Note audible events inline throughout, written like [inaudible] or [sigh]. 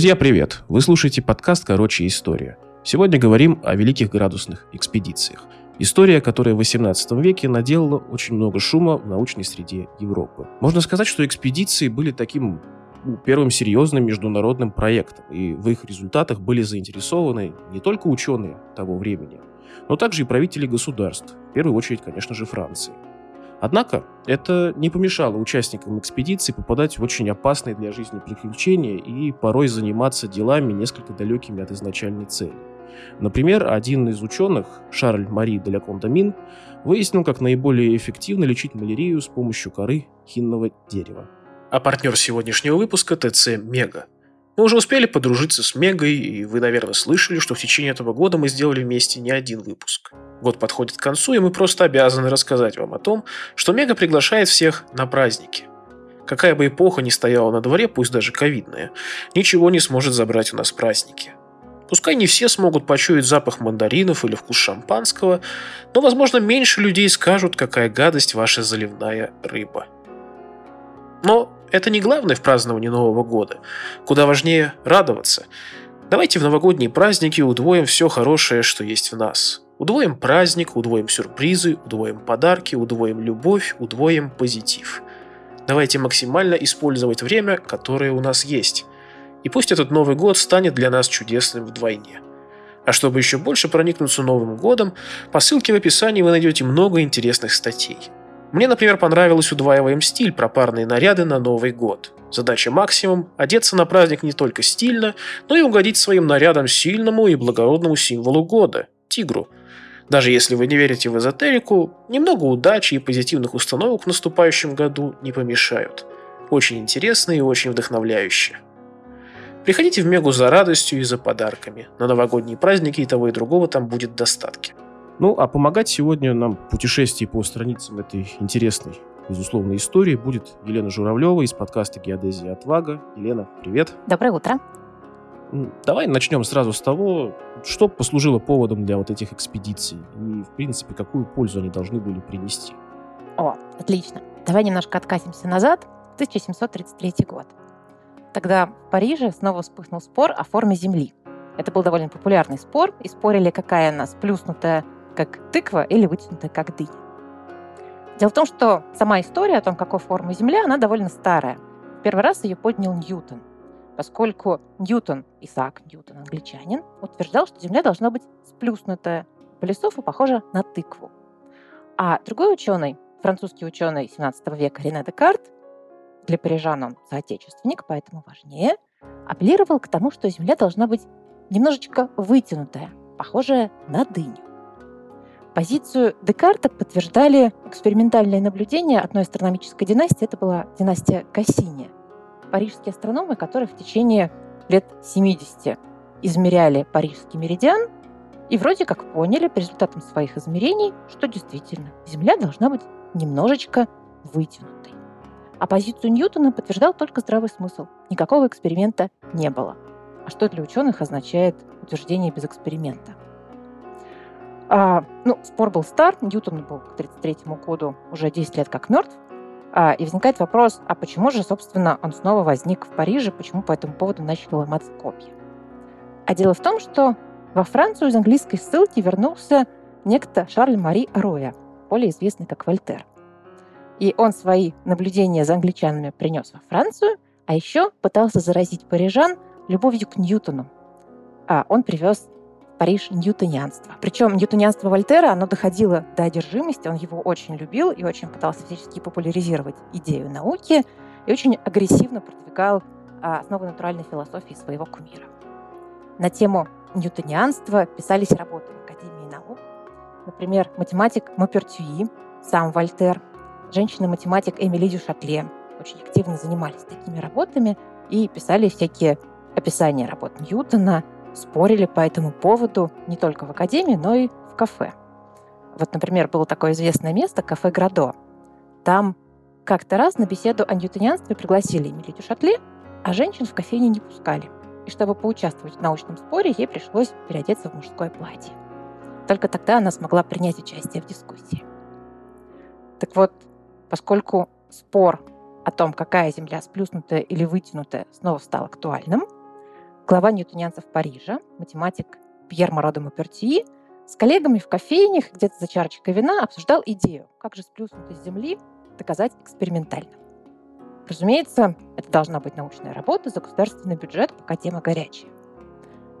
Друзья, привет! Вы слушаете подкаст «Короче, история». Сегодня говорим о великих градусных экспедициях. История, которая в 18 веке наделала очень много шума в научной среде Европы. Можно сказать, что экспедиции были таким ну, первым серьезным международным проектом, и в их результатах были заинтересованы не только ученые того времени, но также и правители государств, в первую очередь, конечно же, Франции. Однако это не помешало участникам экспедиции попадать в очень опасные для жизни приключения и порой заниматься делами, несколько далекими от изначальной цели. Например, один из ученых, Шарль Мари де ля Кондамин, выяснил, как наиболее эффективно лечить малярию с помощью коры хинного дерева. А партнер сегодняшнего выпуска – ТЦ «Мега». Мы уже успели подружиться с Мегой, и вы, наверное, слышали, что в течение этого года мы сделали вместе не один выпуск. Год подходит к концу, и мы просто обязаны рассказать вам о том, что Мега приглашает всех на праздники. Какая бы эпоха ни стояла на дворе, пусть даже ковидная, ничего не сможет забрать у нас праздники. Пускай не все смогут почуять запах мандаринов или вкус шампанского, но, возможно, меньше людей скажут, какая гадость ваша заливная рыба. Но это не главное в праздновании Нового года. Куда важнее радоваться. Давайте в новогодние праздники удвоим все хорошее, что есть в нас. Удвоим праздник, удвоим сюрпризы, удвоим подарки, удвоим любовь, удвоим позитив. Давайте максимально использовать время, которое у нас есть. И пусть этот Новый год станет для нас чудесным вдвойне. А чтобы еще больше проникнуться Новым годом, по ссылке в описании вы найдете много интересных статей – мне, например, понравилось удваиваем стиль про парные наряды на Новый год. Задача максимум – одеться на праздник не только стильно, но и угодить своим нарядом сильному и благородному символу года – тигру. Даже если вы не верите в эзотерику, немного удачи и позитивных установок в наступающем году не помешают. Очень интересно и очень вдохновляюще. Приходите в Мегу за радостью и за подарками. На новогодние праздники и того и другого там будет достатки. Ну, а помогать сегодня нам в путешествии по страницам этой интересной, безусловно, истории будет Елена Журавлева из подкаста «Геодезия Отвага». Елена, привет. Доброе утро. Давай начнем сразу с того, что послужило поводом для вот этих экспедиций и, в принципе, какую пользу они должны были принести. О, отлично. Давай немножко откатимся назад. 1733 год. Тогда в Париже снова вспыхнул спор о форме Земли. Это был довольно популярный спор, и спорили, какая она сплюснутая как тыква или вытянутая как дыня. Дело в том, что сама история о том, какой формы Земля, она довольно старая. Первый раз ее поднял Ньютон, поскольку Ньютон, Исаак Ньютон, англичанин, утверждал, что Земля должна быть сплюснутая по и похожа на тыкву. А другой ученый, французский ученый 17 века Рене Декарт, для парижан он соотечественник, поэтому важнее, апеллировал к тому, что Земля должна быть немножечко вытянутая, похожая на дыню. Позицию Декарта подтверждали экспериментальные наблюдения одной астрономической династии. Это была династия Кассини. Парижские астрономы, которые в течение лет 70 измеряли парижский меридиан, и вроде как поняли по результатам своих измерений, что действительно Земля должна быть немножечко вытянутой. А позицию Ньютона подтверждал только здравый смысл. Никакого эксперимента не было. А что для ученых означает утверждение без эксперимента? А, ну, спор был стар, Ньютон был к 1933 году уже 10 лет как мертв. А, и возникает вопрос, а почему же, собственно, он снова возник в Париже, почему по этому поводу начали ломаться копья? А дело в том, что во Францию из английской ссылки вернулся некто Шарль Мари Роя, более известный как Вольтер. И он свои наблюдения за англичанами принес во Францию, а еще пытался заразить парижан любовью к Ньютону. А он привез Париж ньютонианство. Причем ньютонианство Вольтера, оно доходило до одержимости, он его очень любил и очень пытался всячески популяризировать идею науки и очень агрессивно продвигал а, основы натуральной философии своего кумира. На тему ньютонианства писались работы в Академии наук. Например, математик Мопертюи, сам Вольтер, женщина-математик Эмили Дюшатле очень активно занимались такими работами и писали всякие описания работ Ньютона, спорили по этому поводу не только в академии, но и в кафе. Вот, например, было такое известное место, кафе «Градо». Там как-то раз на беседу о ньютонианстве пригласили Эмили Дюшатле, а женщин в кофейне не пускали. И чтобы поучаствовать в научном споре, ей пришлось переодеться в мужское платье. Только тогда она смогла принять участие в дискуссии. Так вот, поскольку спор о том, какая Земля сплюснутая или вытянутая, снова стал актуальным – глава ньютонианцев Парижа, математик Пьер Морадо Мапертии, с коллегами в кофейнях, где-то за чарочкой вина, обсуждал идею, как же сплюснутой Земли доказать экспериментально. Разумеется, это должна быть научная работа за государственный бюджет, пока тема горячая.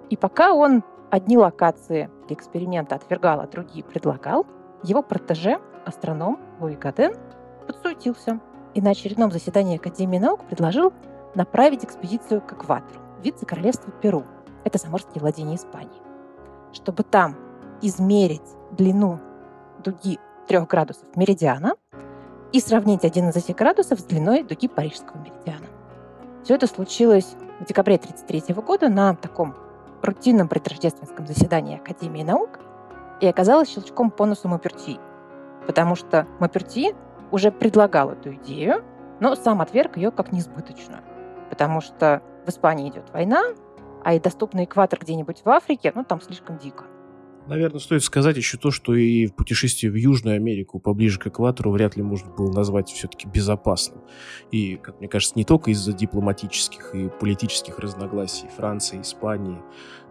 И пока он одни локации для эксперимента отвергал, а другие предлагал, его протеже, астроном Луи Гаден, подсуетился и на очередном заседании Академии наук предложил направить экспедицию к экватору, вице-королевство Перу. Это заморские владения Испании. Чтобы там измерить длину дуги трех градусов меридиана и сравнить один из этих градусов с длиной дуги парижского меридиана. Все это случилось в декабре 1933 года на таком рутинном предрождественском заседании Академии наук и оказалось щелчком по носу Мапертии, потому что Мапертии уже предлагал эту идею, но сам отверг ее как несбыточную, потому что Испании идет война, а и доступный экватор где-нибудь в Африке, ну, там слишком дико. Наверное, стоит сказать еще то, что и в путешествии в Южную Америку, поближе к экватору, вряд ли можно было назвать все-таки безопасным. И, как мне кажется, не только из-за дипломатических и политических разногласий Франции, Испании,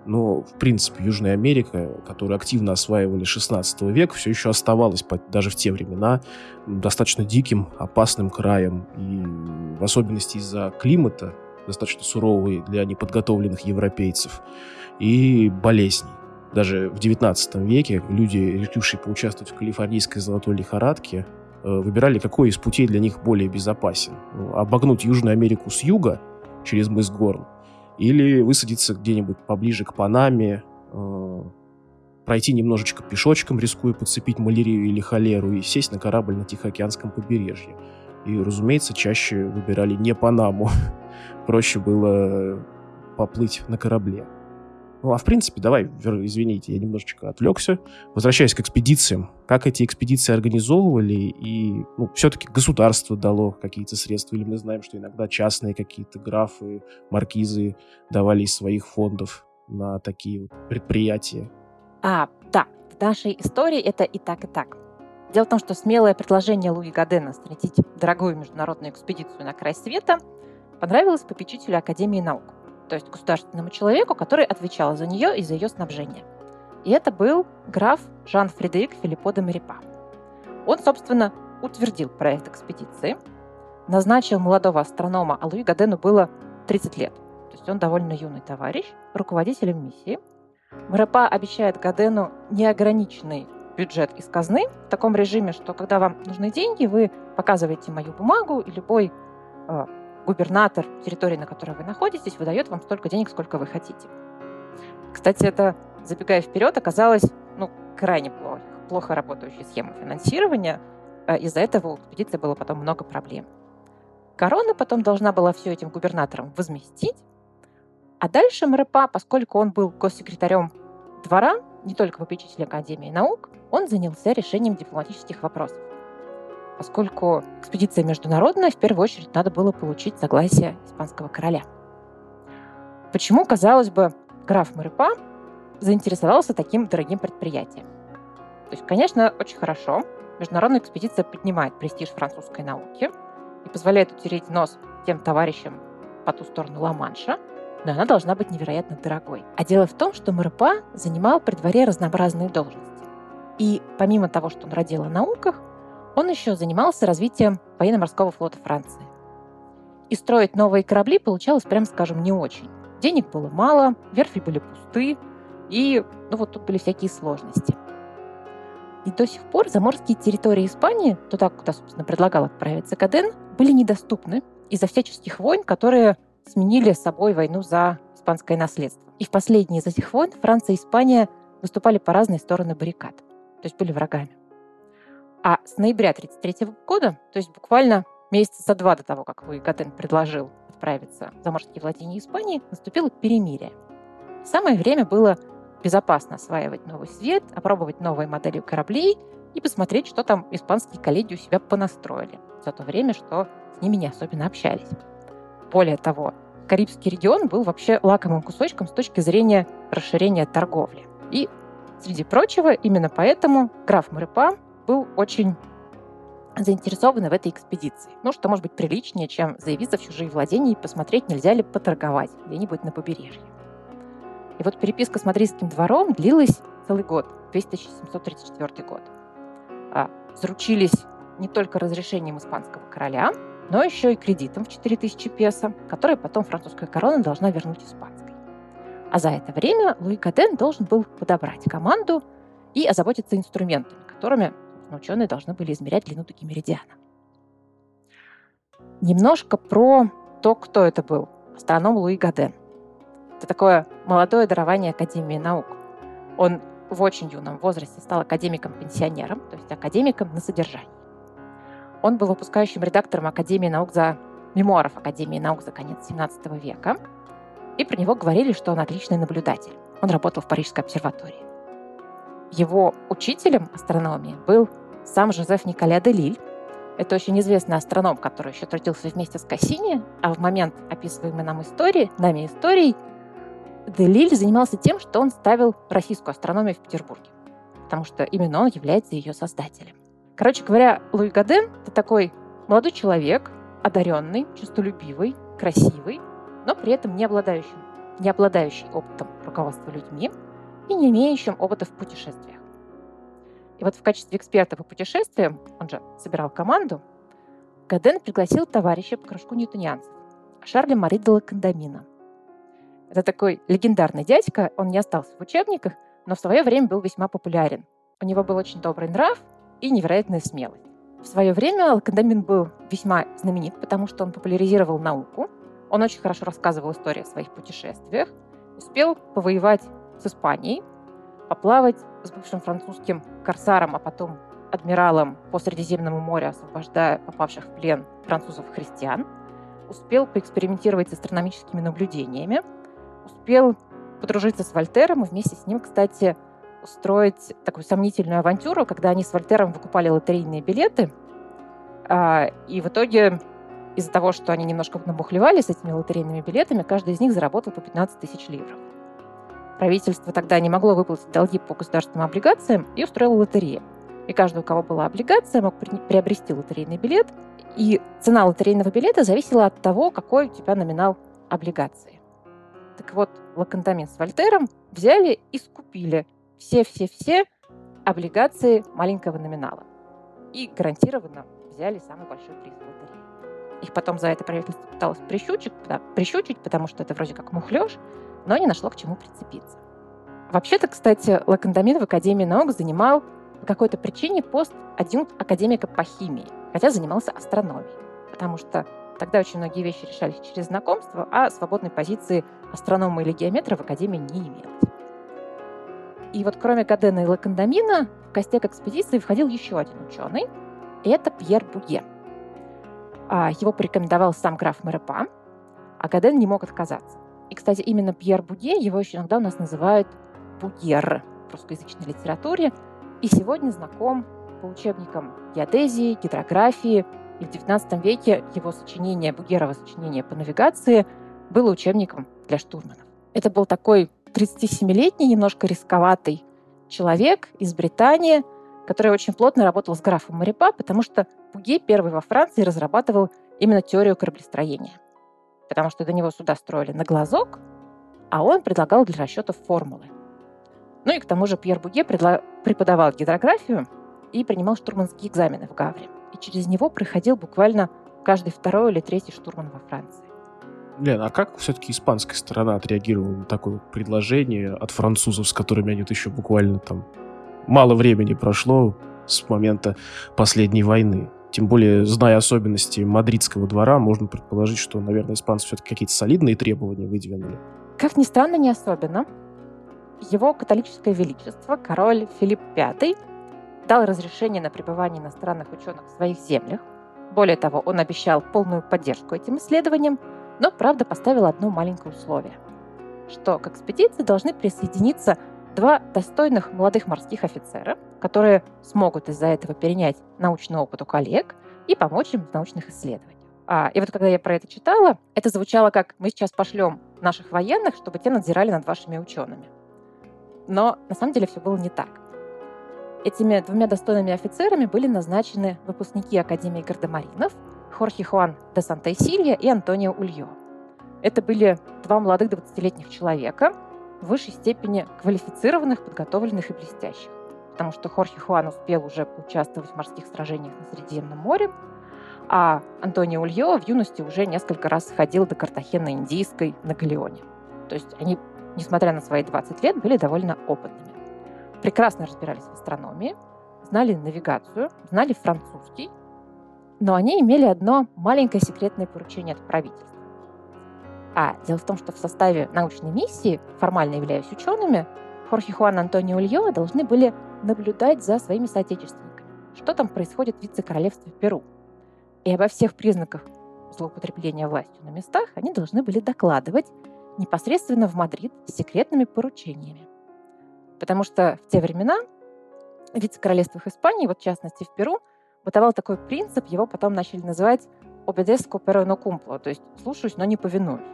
но, в принципе, Южная Америка, которую активно осваивали 16 век, все еще оставалась даже в те времена достаточно диким, опасным краем. И в особенности из-за климата, достаточно суровый для неподготовленных европейцев, и болезней. Даже в 19 веке люди, решившие поучаствовать в калифорнийской золотой лихорадке, э, выбирали, какой из путей для них более безопасен. Ну, обогнуть Южную Америку с юга через мыс Горн или высадиться где-нибудь поближе к Панаме, э, пройти немножечко пешочком, рискуя подцепить малярию или холеру, и сесть на корабль на Тихоокеанском побережье. И, разумеется, чаще выбирали не Панаму. [laughs] Проще было поплыть на корабле. Ну, а в принципе, давай, извините, я немножечко отвлекся. Возвращаясь к экспедициям. Как эти экспедиции организовывали, и ну, все-таки государство дало какие-то средства, или мы знаем, что иногда частные какие-то графы, маркизы давали из своих фондов на такие вот предприятия. А, да, в нашей истории это и так, и так. Дело в том, что смелое предложение Луи Гадена снарядить дорогую международную экспедицию на край света понравилось попечителю Академии наук то есть государственному человеку, который отвечал за нее и за ее снабжение. И это был граф Жан-Фредерик Филиппо де Мерипа. Он, собственно, утвердил проект экспедиции, назначил молодого астронома, а Луи Гадену было 30 лет. То есть он довольно юный товарищ, руководителем миссии. Мерипа обещает Гадену неограниченный бюджет из казны в таком режиме, что когда вам нужны деньги, вы показываете мою бумагу, и любой э, губернатор территории, на которой вы находитесь, выдает вам столько денег, сколько вы хотите. Кстати, это, забегая вперед, оказалось ну, крайне плохо, плохо работающей схемой финансирования. Э, из-за этого у экспедиции было потом много проблем. Корона потом должна была все этим губернаторам возместить. А дальше МРПА, поскольку он был госсекретарем двора, не только попечитель Академии наук, он занялся решением дипломатических вопросов поскольку экспедиция международная, в первую очередь надо было получить согласие испанского короля. Почему, казалось бы, граф Марипа заинтересовался таким дорогим предприятием? То есть, конечно, очень хорошо. Международная экспедиция поднимает престиж французской науки и позволяет утереть нос тем товарищам по ту сторону Ла-Манша, но она должна быть невероятно дорогой. А дело в том, что Марипа занимал при дворе разнообразные должности. И помимо того, что он родил о науках, он еще занимался развитием военно-морского флота Франции. И строить новые корабли получалось, прям скажем, не очень. Денег было мало, верфи были пусты, и ну вот тут были всякие сложности. И до сих пор заморские территории Испании, туда, куда, собственно, предлагал отправиться Каден, были недоступны из-за всяческих войн, которые сменили собой войну за испанское наследство. И в последние из этих войн Франция и Испания выступали по разные стороны баррикад, то есть были врагами. А с ноября 1933 года, то есть буквально месяца за два до того, как Луи Гаден предложил отправиться в заморские владения Испании, наступило перемирие. Самое время было безопасно осваивать новый свет, опробовать новые модели кораблей и посмотреть, что там испанские коллеги у себя понастроили за то время, что с ними не особенно общались. Более того, Карибский регион был вообще лакомым кусочком с точки зрения расширения торговли. И, среди прочего, именно поэтому граф Морепа был очень заинтересованы в этой экспедиции. Ну, что может быть приличнее, чем заявиться в чужие владения и посмотреть, нельзя ли поторговать где-нибудь на побережье. И вот переписка с мадридским двором длилась целый год, весь 1734 год. А, заручились не только разрешением испанского короля, но еще и кредитом в 4000 песо, который потом французская корона должна вернуть испанской. А за это время Луи Каден должен был подобрать команду и озаботиться инструментами, которыми ученые должны были измерять длину дуги меридиана. Немножко про то, кто это был. Астроном Луи Гаден. Это такое молодое дарование Академии наук. Он в очень юном возрасте стал академиком-пенсионером, то есть академиком на содержании. Он был выпускающим редактором Академии наук за мемуаров Академии наук за конец 17 века. И про него говорили, что он отличный наблюдатель. Он работал в Парижской обсерватории. Его учителем астрономии был сам Жозеф Николя де Лиль. Это очень известный астроном, который еще трудился вместе с Кассини, а в момент описываемой нам истории, нами истории, Делиль занимался тем, что он ставил российскую астрономию в Петербурге, потому что именно он является ее создателем. Короче говоря, Луи Гаден — это такой молодой человек, одаренный, честолюбивый, красивый, но при этом не обладающий, не обладающий опытом руководства людьми и не имеющим опыта в путешествиях. И вот в качестве эксперта по путешествиям, он же собирал команду, Гаден пригласил товарища по кружку ньютонианцев, Шарля Мари де это такой легендарный дядька, он не остался в учебниках, но в свое время был весьма популярен. У него был очень добрый нрав и невероятная смелость. В свое время Алкандамин был весьма знаменит, потому что он популяризировал науку, он очень хорошо рассказывал истории о своих путешествиях, успел повоевать с Испанией, поплавать с бывшим французским корсаром, а потом адмиралом по Средиземному морю, освобождая попавших в плен французов-христиан, успел поэкспериментировать с астрономическими наблюдениями, успел подружиться с Вольтером и вместе с ним, кстати, устроить такую сомнительную авантюру, когда они с Вольтером выкупали лотерейные билеты, а, и в итоге из-за того, что они немножко набухлевали с этими лотерейными билетами, каждый из них заработал по 15 тысяч ливров. Правительство тогда не могло выплатить долги по государственным облигациям и устроило лотерею. И каждый, у кого была облигация, мог приобрести лотерейный билет, и цена лотерейного билета зависела от того, какой у тебя номинал облигации. Так вот, Лакантамин с Вольтером взяли и скупили все-все-все облигации маленького номинала. И гарантированно взяли самый большой приз в лотерее. Их потом за это правительство пыталось прищучить, да, прищучить, потому что это вроде как мухлёж, но не нашло к чему прицепиться. Вообще-то, кстати, Лакандамин в Академии наук занимал по какой-то причине пост адъюнкт академика по химии, хотя занимался астрономией, потому что Тогда очень многие вещи решались через знакомство, а свободной позиции астронома или геометра в Академии не имелось. И вот кроме Гадена и Лакандамина в костяк экспедиции входил еще один ученый, и это Пьер Буге. А, его порекомендовал сам граф Мерепа, а Гаден не мог отказаться. И, кстати, именно Пьер Буге, его еще иногда у нас называют Бугер в русскоязычной литературе, и сегодня знаком по учебникам геодезии, гидрографии, и в XIX веке его сочинение, Бугерова сочинение по навигации, было учебником для штурманов. Это был такой 37-летний, немножко рисковатый человек из Британии, который очень плотно работал с графом Марипа, потому что Буге первый во Франции разрабатывал именно теорию кораблестроения. Потому что до него суда строили на глазок, а он предлагал для расчетов формулы. Ну и к тому же Пьер Буге преподавал гидрографию и принимал штурманские экзамены в Гавре и через него проходил буквально каждый второй или третий штурман во Франции. Лен, а как все-таки испанская сторона отреагировала на такое предложение от французов, с которыми они еще буквально там мало времени прошло с момента последней войны? Тем более, зная особенности мадридского двора, можно предположить, что, наверное, испанцы все-таки какие-то солидные требования выдвинули. Как ни странно, не особенно. Его католическое величество, король Филипп V, дал разрешение на пребывание иностранных ученых в своих землях. Более того, он обещал полную поддержку этим исследованиям, но, правда, поставил одно маленькое условие, что к экспедиции должны присоединиться два достойных молодых морских офицера, которые смогут из-за этого перенять научный опыт у коллег и помочь им в научных исследованиях. А, и вот когда я про это читала, это звучало как «мы сейчас пошлем наших военных, чтобы те надзирали над вашими учеными». Но на самом деле все было не так. Этими двумя достойными офицерами были назначены выпускники Академии гардемаринов Хорхе Хуан де Санта Силья и Антонио Ульо. Это были два молодых 20-летних человека, в высшей степени квалифицированных, подготовленных и блестящих. Потому что Хорхе Хуан успел уже поучаствовать в морских сражениях на Средиземном море, а Антонио Ульо в юности уже несколько раз ходил до Картахена Индийской на Галеоне. То есть они, несмотря на свои 20 лет, были довольно опытными. Прекрасно разбирались в астрономии, знали навигацию, знали французский, но они имели одно маленькое секретное поручение от правительства. А дело в том, что в составе научной миссии, формально являясь учеными, Хорхе Хуан Антонио Ульо должны были наблюдать за своими соотечественниками, что там происходит в вице-королевстве Перу. И обо всех признаках злоупотребления властью на местах они должны были докладывать непосредственно в Мадрид с секретными поручениями. Потому что в те времена в вице-королевствах Испании, вот в частности в Перу, бытовал такой принцип, его потом начали называть «obedesco pero no cumplo», то есть «слушаюсь, но не повинуюсь».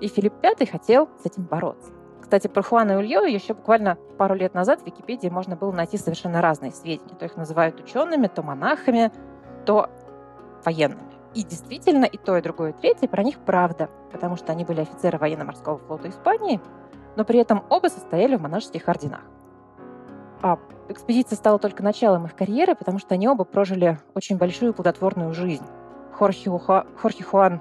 И Филипп V хотел с этим бороться. Кстати, про Хуана Ульё еще буквально пару лет назад в Википедии можно было найти совершенно разные сведения. То их называют учеными, то монахами, то военными. И действительно, и то, и другое, и третье про них правда, потому что они были офицеры военно-морского флота Испании, но при этом оба состояли в монашеских орденах. А экспедиция стала только началом их карьеры, потому что они оба прожили очень большую плодотворную жизнь. Хорхе, Уха, Хорхе Хуан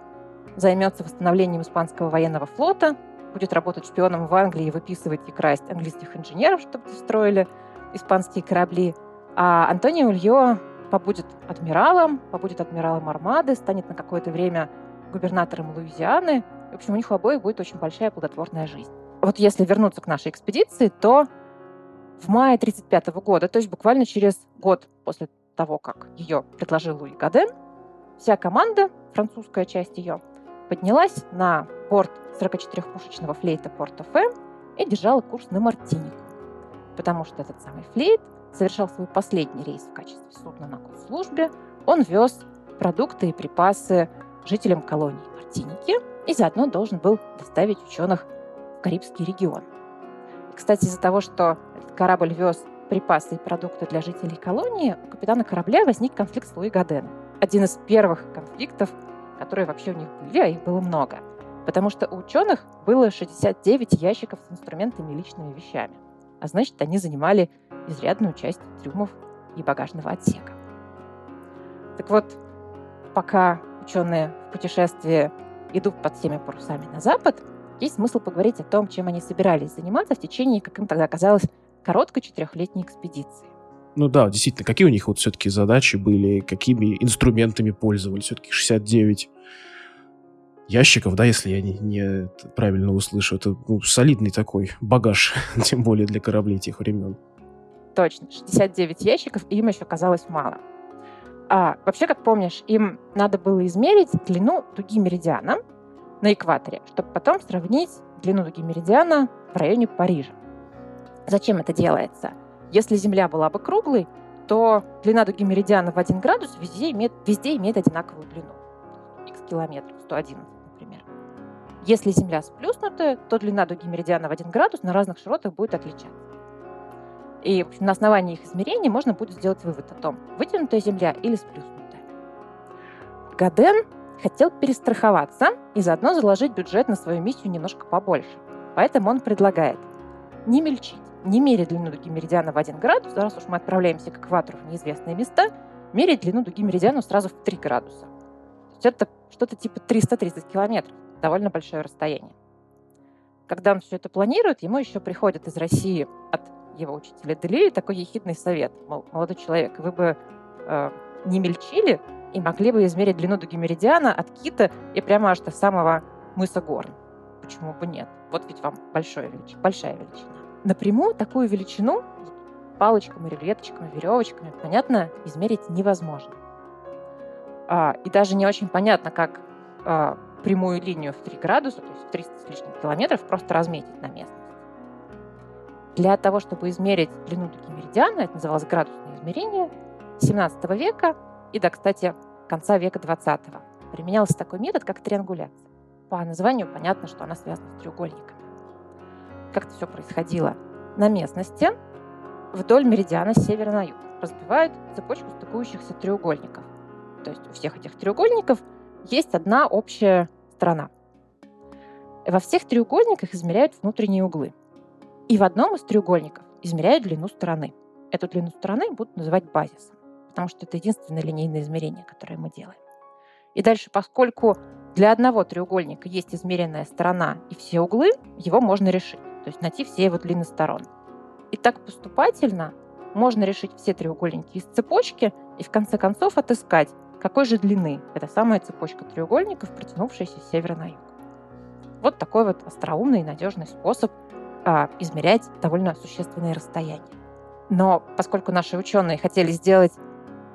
займется восстановлением испанского военного флота, будет работать шпионом в Англии выписывать и красть английских инженеров, чтобы строили испанские корабли. А Антонио Ульо побудет адмиралом, побудет адмиралом Армады, станет на какое-то время губернатором Луизианы. В общем, у них у обоих будет очень большая плодотворная жизнь. Вот если вернуться к нашей экспедиции, то в мае 1935 года, то есть буквально через год после того, как ее предложил Луи Гаден, вся команда, французская часть ее, поднялась на борт 44-пушечного флейта Порт-Фе и держала курс на Мартинику, потому что этот самый флейт совершал свой последний рейс в качестве судна на службе. Он вез продукты и припасы жителям колонии Мартиники и заодно должен был доставить ученых в Карибский регион. Кстати, из-за того, что этот корабль вез припасы и продукты для жителей колонии, у капитана корабля возник конфликт с Луи Гаденом. Один из первых конфликтов, которые вообще у них были, а их было много. Потому что у ученых было 69 ящиков с инструментами и личными вещами. А значит, они занимали изрядную часть трюмов и багажного отсека. Так вот, пока ученые в путешествии идут под всеми парусами на запад, есть смысл поговорить о том, чем они собирались заниматься в течение, как им тогда казалось, короткой четырехлетней экспедиции. Ну да, действительно, какие у них вот все-таки задачи были, какими инструментами пользовались? Все-таки 69 ящиков, да, если я не, не правильно услышу. Это ну, солидный такой багаж, [laughs] тем более для кораблей тех времен. Точно, 69 ящиков, им еще казалось мало. А, вообще, как помнишь, им надо было измерить длину дуги меридиана на экваторе, чтобы потом сравнить длину дуги меридиана в районе Парижа. Зачем это делается? Если Земля была бы круглой, то длина дуги меридиана в 1 градус везде имеет, везде имеет одинаковую длину. Х километров, 111, например. Если Земля сплюснутая, то длина дуги меридиана в 1 градус на разных широтах будет отличаться. И на основании их измерений можно будет сделать вывод о том, вытянутая Земля или сплюснутая. Гаден хотел перестраховаться и заодно заложить бюджет на свою миссию немножко побольше. Поэтому он предлагает не мельчить, не мерить длину дуги меридиана в 1 градус, раз уж мы отправляемся к экватору в неизвестные места, мерить длину дуги меридиана сразу в 3 градуса. То есть это что-то типа 330 километров, довольно большое расстояние. Когда он все это планирует, ему еще приходят из России от его учителя Делии такой ехидный совет. Мол, молодой человек, вы бы э, не мельчили и могли бы измерить длину дуги меридиана от Кита и прямо аж до самого мыса Горн. Почему бы нет? Вот ведь вам большая величина. Большая величина. Напрямую такую величину палочками, рулеточками, веревочками, понятно, измерить невозможно. А, и даже не очень понятно, как а, прямую линию в 3 градуса, то есть в 300 с лишним километров, просто разметить на местность. Для того, чтобы измерить длину дуги меридиана, это называлось градусное измерение, 17 века и до, кстати, конца века 20 применялся такой метод, как триангуляция. По названию понятно, что она связана с треугольниками. Как это все происходило? На местности вдоль меридиана с севера на юг разбивают цепочку стыкующихся треугольников. То есть у всех этих треугольников есть одна общая сторона. Во всех треугольниках измеряют внутренние углы. И в одном из треугольников измеряют длину стороны. Эту длину стороны будут называть базисом, потому что это единственное линейное измерение, которое мы делаем. И дальше, поскольку для одного треугольника есть измеренная сторона и все углы, его можно решить, то есть найти все его длины сторон. И так поступательно можно решить все треугольники из цепочки и в конце концов отыскать, какой же длины эта самая цепочка треугольников, протянувшаяся с севера на юг. Вот такой вот остроумный и надежный способ а, измерять довольно существенные расстояния. Но поскольку наши ученые хотели сделать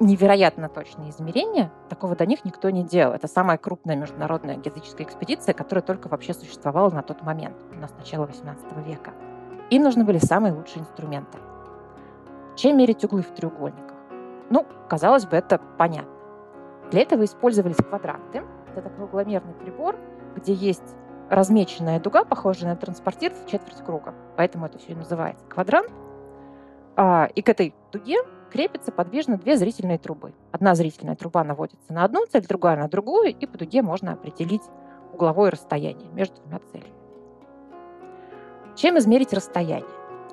невероятно точные измерения, такого до них никто не делал. Это самая крупная международная геодезическая экспедиция, которая только вообще существовала на тот момент, у нас начала 18 века. Им нужны были самые лучшие инструменты. Чем мерить углы в треугольниках? Ну, казалось бы, это понятно. Для этого использовались квадранты. Это такой угломерный прибор, где есть размеченная дуга, похожая на транспортир в четверть круга. Поэтому это все и называется квадрант. А, и к этой дуге крепятся подвижно две зрительные трубы. Одна зрительная труба наводится на одну цель, другая на другую, и по дуге можно определить угловое расстояние между двумя целями. Чем измерить расстояние?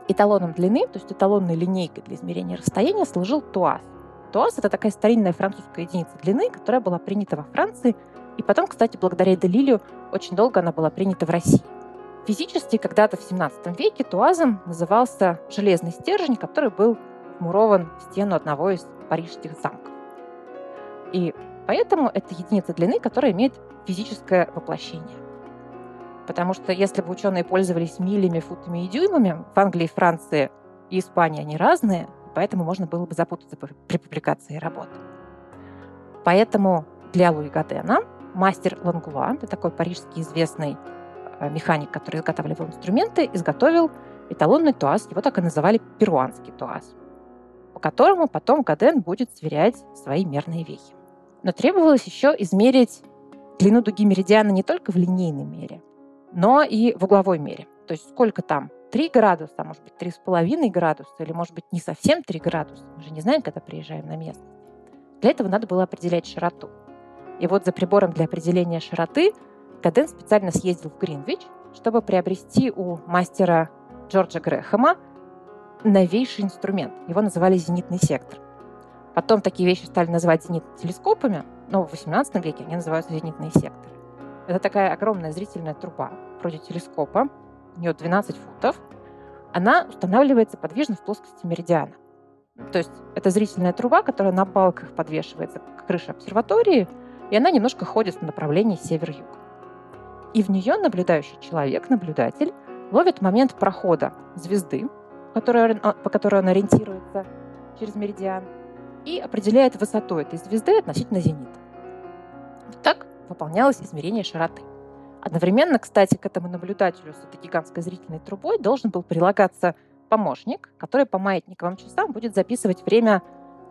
Эталоном длины, то есть эталонной линейкой для измерения расстояния, служил туаз. Туаз – это такая старинная французская единица длины, которая была принята во Франции, и потом, кстати, благодаря Делилию, очень долго она была принята в России. Физически когда-то в 17 веке туазом назывался железный стержень, который был вмурован в стену одного из парижских замков. И поэтому это единица длины, которая имеет физическое воплощение. Потому что если бы ученые пользовались милями, футами и дюймами, в Англии, Франции и Испании они разные, поэтому можно было бы запутаться при публикации работ. Поэтому для Луи Гадена мастер Лангуа, это такой парижский известный э, механик, который изготавливал инструменты, изготовил эталонный туаз, его так и называли перуанский туаз по которому потом Гаден будет сверять свои мерные вехи. Но требовалось еще измерить длину дуги меридиана не только в линейной мере, но и в угловой мере. То есть сколько там? 3 градуса, может быть 3,5 градуса, или может быть не совсем 3 градуса. Мы же не знаем, когда приезжаем на место. Для этого надо было определять широту. И вот за прибором для определения широты Гаден специально съездил в Гринвич, чтобы приобрести у мастера Джорджа Грэхэма новейший инструмент. Его называли зенитный сектор. Потом такие вещи стали называть зенитными телескопами, но в XVIII веке они называются зенитные секторы. Это такая огромная зрительная труба, вроде телескопа, у нее 12 футов. Она устанавливается подвижно в плоскости меридиана. То есть это зрительная труба, которая на балках подвешивается к крыше обсерватории, и она немножко ходит в направлении север-юг. И в нее наблюдающий человек, наблюдатель, ловит момент прохода звезды, которой, по которой он ориентируется через меридиан, и определяет высоту этой звезды относительно зенита. Вот так выполнялось измерение широты. Одновременно, кстати, к этому наблюдателю с этой гигантской зрительной трубой должен был прилагаться помощник, который по маятниковым часам будет записывать время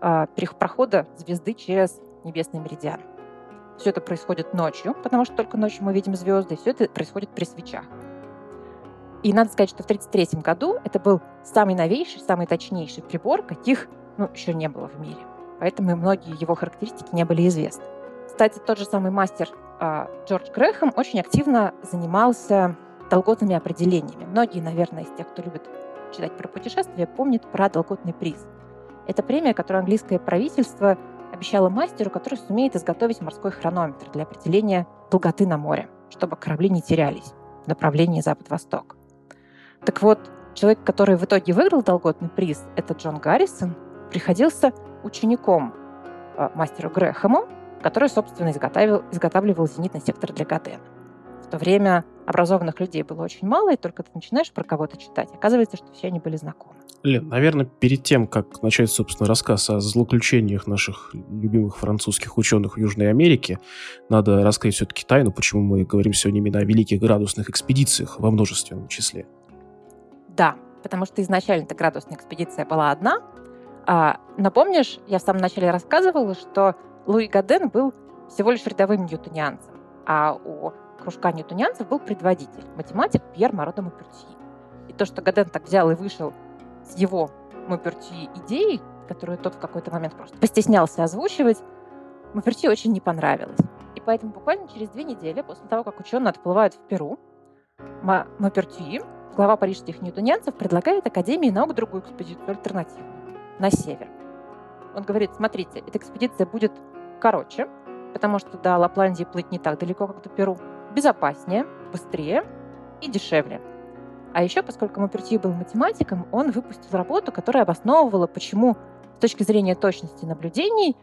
э, прохода звезды через небесный меридиан. Все это происходит ночью, потому что только ночью мы видим звезды, и все это происходит при свечах. И надо сказать, что в 1933 году это был самый новейший, самый точнейший прибор, каких ну, еще не было в мире. Поэтому многие его характеристики не были известны. Кстати, тот же самый мастер э, Джордж Грэхэм очень активно занимался долготными определениями. Многие, наверное, из тех, кто любит читать про путешествия, помнят про долготный приз. Это премия, которую английское правительство обещало мастеру, который сумеет изготовить морской хронометр для определения долготы на море, чтобы корабли не терялись в направлении запад-восток. Так вот, человек, который в итоге выиграл долготный приз, это Джон Гаррисон, приходился учеником э, мастеру Грэхэму, который, собственно, изготавливал, изготавливал зенитный сектор для Гадена. В то время образованных людей было очень мало, и только ты начинаешь про кого-то читать, оказывается, что все они были знакомы. Лен, наверное, перед тем, как начать, собственно, рассказ о злоключениях наших любимых французских ученых в Южной Америке, надо раскрыть все-таки тайну, почему мы говорим сегодня именно о великих градусных экспедициях во множественном числе. Да, потому что изначально эта градусная экспедиция была одна. А, но помнишь, я в самом начале рассказывала, что Луи Гаден был всего лишь рядовым ньютонианцем, а у кружка ньютонианцев был предводитель, математик Пьер Маро Мапертьи. И то, что Гаден так взял и вышел с его Мапертьи идеей, которую тот в какой-то момент просто постеснялся озвучивать, Мапертьи очень не понравилось. И поэтому буквально через две недели после того, как ученые отплывают в Перу, Мапертюи, глава парижских ньютонианцев, предлагает Академии наук другую экспедицию, альтернативную, на север. Он говорит, смотрите, эта экспедиция будет короче, потому что до Лапландии плыть не так далеко, как до Перу, безопаснее, быстрее и дешевле. А еще, поскольку Мапертье был математиком, он выпустил работу, которая обосновывала, почему с точки зрения точности наблюдений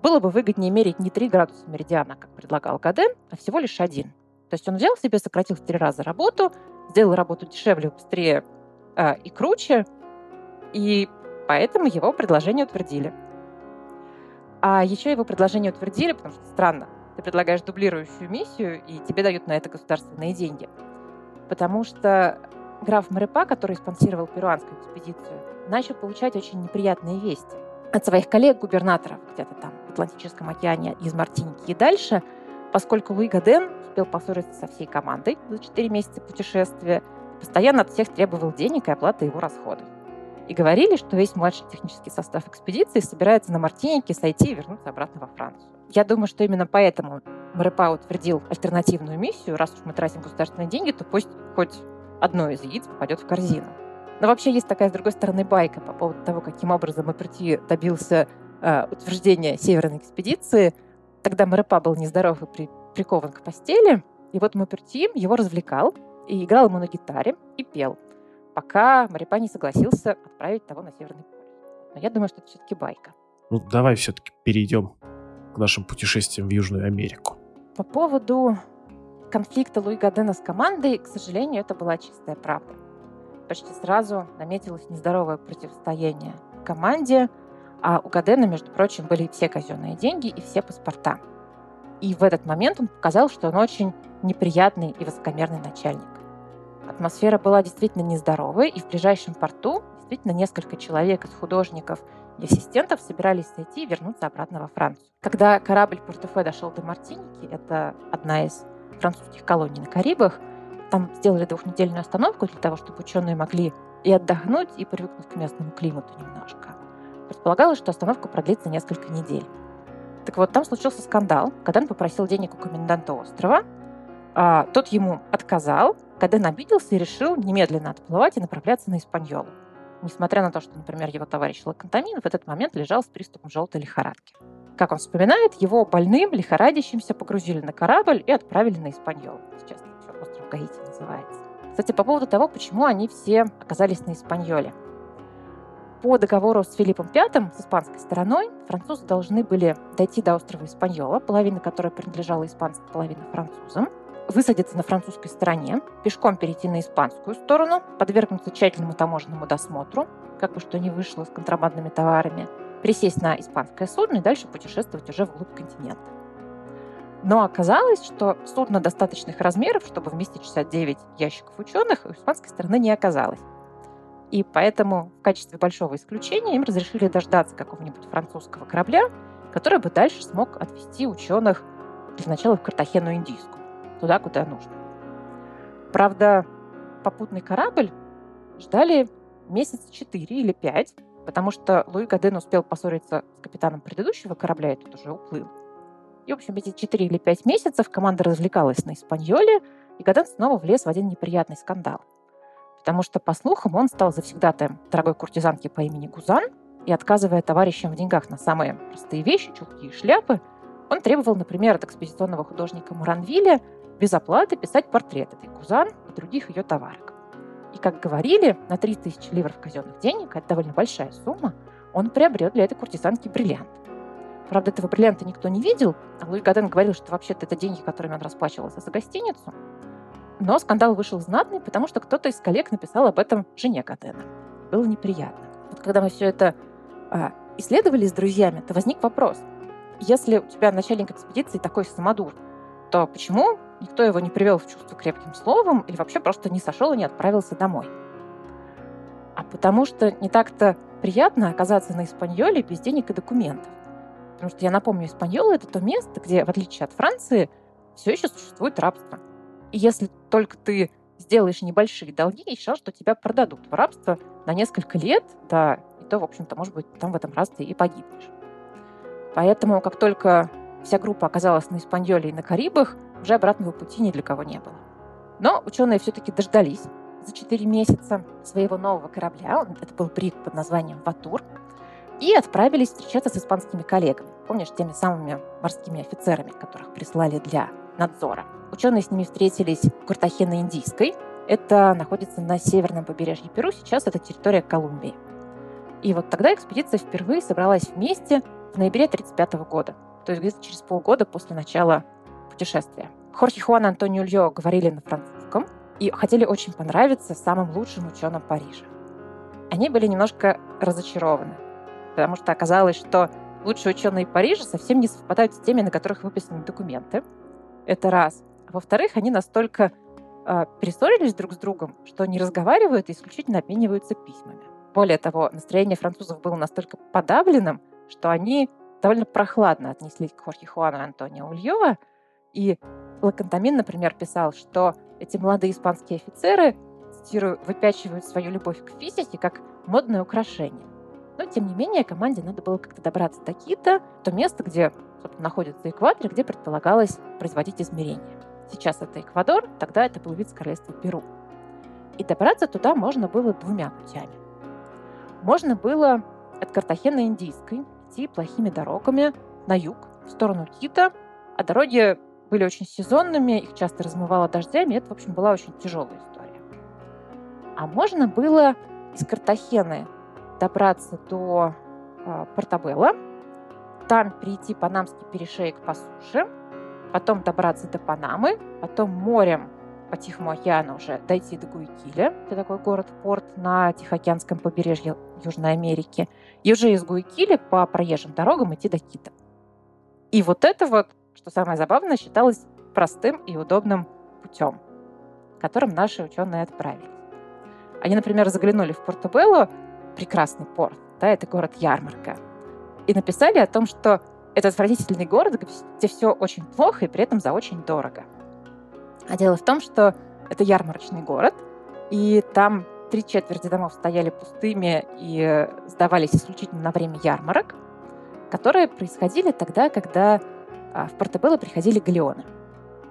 было бы выгоднее мерить не 3 градуса меридиана, как предлагал Гаден, а всего лишь один. То есть он взял себе, сократил в три раза работу, сделал работу дешевле, быстрее э, и круче, и поэтому его предложение утвердили. А еще его предложение утвердили, потому что странно, ты предлагаешь дублирующую миссию, и тебе дают на это государственные деньги. Потому что граф Марепа, который спонсировал перуанскую экспедицию, начал получать очень неприятные вести от своих коллег-губернаторов где-то там в Атлантическом океане из Мартиники и дальше, поскольку Луи Гаден успел поссориться со всей командой за 4 месяца путешествия, постоянно от всех требовал денег и оплаты его расходов. И говорили, что весь младший технический состав экспедиции собирается на Мартинике сойти и вернуться обратно во Францию. Я думаю, что именно поэтому Марепа утвердил альтернативную миссию. Раз уж мы тратим государственные деньги, то пусть хоть одно из яиц попадет в корзину. Но вообще есть такая, с другой стороны, байка по поводу того, каким образом Мапрти добился э, утверждения Северной экспедиции. Тогда Марепа был нездоров и при, прикован к постели, и вот Мапрти его развлекал и играл ему на гитаре и пел, пока Марепа не согласился отправить того на Северный полюс. Но я думаю, что это все-таки байка. Ну, давай все-таки перейдем к нашим путешествиям в Южную Америку. По поводу конфликта Луи Гадена с командой, к сожалению, это была чистая правда. Почти сразу наметилось нездоровое противостояние команде, а у Гадена, между прочим, были все казенные деньги и все паспорта. И в этот момент он показал, что он очень неприятный и высокомерный начальник. Атмосфера была действительно нездоровой, и в ближайшем порту действительно несколько человек из художников и ассистентов собирались сойти и вернуться обратно во Францию. Когда корабль Портуфе дошел до Мартиники, это одна из французских колоний на Карибах. Там сделали двухнедельную остановку для того, чтобы ученые могли и отдохнуть, и привыкнуть к местному климату немножко. Предполагалось, что остановка продлится несколько недель. Так вот, там случился скандал. Каден попросил денег у коменданта острова. А, тот ему отказал. Каден обиделся и решил немедленно отплывать и направляться на Испаньолу. Несмотря на то, что, например, его товарищ Лакантамин в этот момент лежал с приступом желтой лихорадки. Как он вспоминает, его больным, лихорадящимся погрузили на корабль и отправили на Испаньол. Сейчас остров Гаити называется. Кстати, по поводу того, почему они все оказались на Испаньоле. По договору с Филиппом V, с испанской стороной, французы должны были дойти до острова Испаньола, половина которой принадлежала испанцам, половина французам, высадиться на французской стороне, пешком перейти на испанскую сторону, подвергнуться тщательному таможенному досмотру, как бы что ни вышло с контрабандными товарами – присесть на испанское судно и дальше путешествовать уже вглубь континента. Но оказалось, что судно достаточных размеров, чтобы вместить 69 ящиков ученых, у испанской стороны не оказалось. И поэтому в качестве большого исключения им разрешили дождаться какого-нибудь французского корабля, который бы дальше смог отвезти ученых для начала в Картахену Индийскую, туда, куда нужно. Правда, попутный корабль ждали месяца четыре или пять, потому что Луи Гаден успел поссориться с капитаном предыдущего корабля, и тут уже уплыл. И, в общем, эти 4 или 5 месяцев команда развлекалась на Испаньоле, и Гаден снова влез в один неприятный скандал. Потому что, по слухам, он стал завсегдатаем дорогой куртизанки по имени Гузан, и, отказывая товарищам в деньгах на самые простые вещи, чулки и шляпы, он требовал, например, от экспозиционного художника Муранвиля без оплаты писать портрет этой Гузан и других ее товарок. И, как говорили, на 3000 ливров казенных денег, это довольно большая сумма, он приобрел для этой куртизанки бриллиант. Правда, этого бриллианта никто не видел, а Луи Гаден говорил, что вообще-то это деньги, которыми он расплачивался за гостиницу. Но скандал вышел знатный, потому что кто-то из коллег написал об этом жене Гадена. Было неприятно. Вот когда мы все это а, исследовали с друзьями, то возник вопрос. Если у тебя начальник экспедиции такой самодур, то почему никто его не привел в чувство крепким словом или вообще просто не сошел и не отправился домой. А потому что не так-то приятно оказаться на Испаньоле без денег и документов. Потому что, я напомню, Испаньола — это то место, где, в отличие от Франции, все еще существует рабство. И если только ты сделаешь небольшие долги, есть шанс, что тебя продадут в рабство на несколько лет, да, и то, в общем-то, может быть, там в этом рабстве и погибнешь. Поэтому, как только вся группа оказалась на Испаньоле и на Карибах, уже обратного пути ни для кого не было. Но ученые все-таки дождались за 4 месяца своего нового корабля. Это был брик под названием «Ватур», и отправились встречаться с испанскими коллегами. Помнишь, теми самыми морскими офицерами, которых прислали для надзора. Ученые с ними встретились в Картахено-Индийской. Это находится на северном побережье Перу, сейчас это территория Колумбии. И вот тогда экспедиция впервые собралась вместе в ноябре 1935 года, то есть где-то через полгода после начала путешествия. Хорхе Хуан и Антонио Льо говорили на французском и хотели очень понравиться самым лучшим ученым Парижа. Они были немножко разочарованы, потому что оказалось, что лучшие ученые Парижа совсем не совпадают с теми, на которых выписаны документы. Это раз. Во-вторых, они настолько э, перессорились друг с другом, что не разговаривают и исключительно обмениваются письмами. Более того, настроение французов было настолько подавленным, что они довольно прохладно отнеслись к Хорхе Хуану Антонио Ульева. И Лакантамин, например, писал, что эти молодые испанские офицеры, цитирую, выпячивают свою любовь к физике как модное украшение. Но, тем не менее, команде надо было как-то добраться до Кита, то место, где находится экватор, где предполагалось производить измерения. Сейчас это Эквадор, тогда это был вид с королевства Перу. И добраться туда можно было двумя путями. Можно было от Картахена Индийской идти плохими дорогами на юг, в сторону Кита, а дороги были очень сезонными, их часто размывало дождями, это, в общем, была очень тяжелая история. А можно было из Картахены добраться до э, Портабелла, там перейти Панамский перешеек по суше, потом добраться до Панамы, потом морем по Тихому океану уже дойти до Гуикиля, это такой город-порт на Тихоокеанском побережье Южной Америки, и уже из Гуикиля по проезжим дорогам идти до Кита. И вот это вот, что самое забавное, считалось простым и удобным путем, которым наши ученые отправились. Они, например, заглянули в Портобелло, прекрасный порт, да, это город Ярмарка, и написали о том, что это отвратительный город, где все очень плохо и при этом за очень дорого. А дело в том, что это ярмарочный город, и там три четверти домов стояли пустыми и сдавались исключительно на время ярмарок, которые происходили тогда, когда а, в Портобелло приходили галеоны.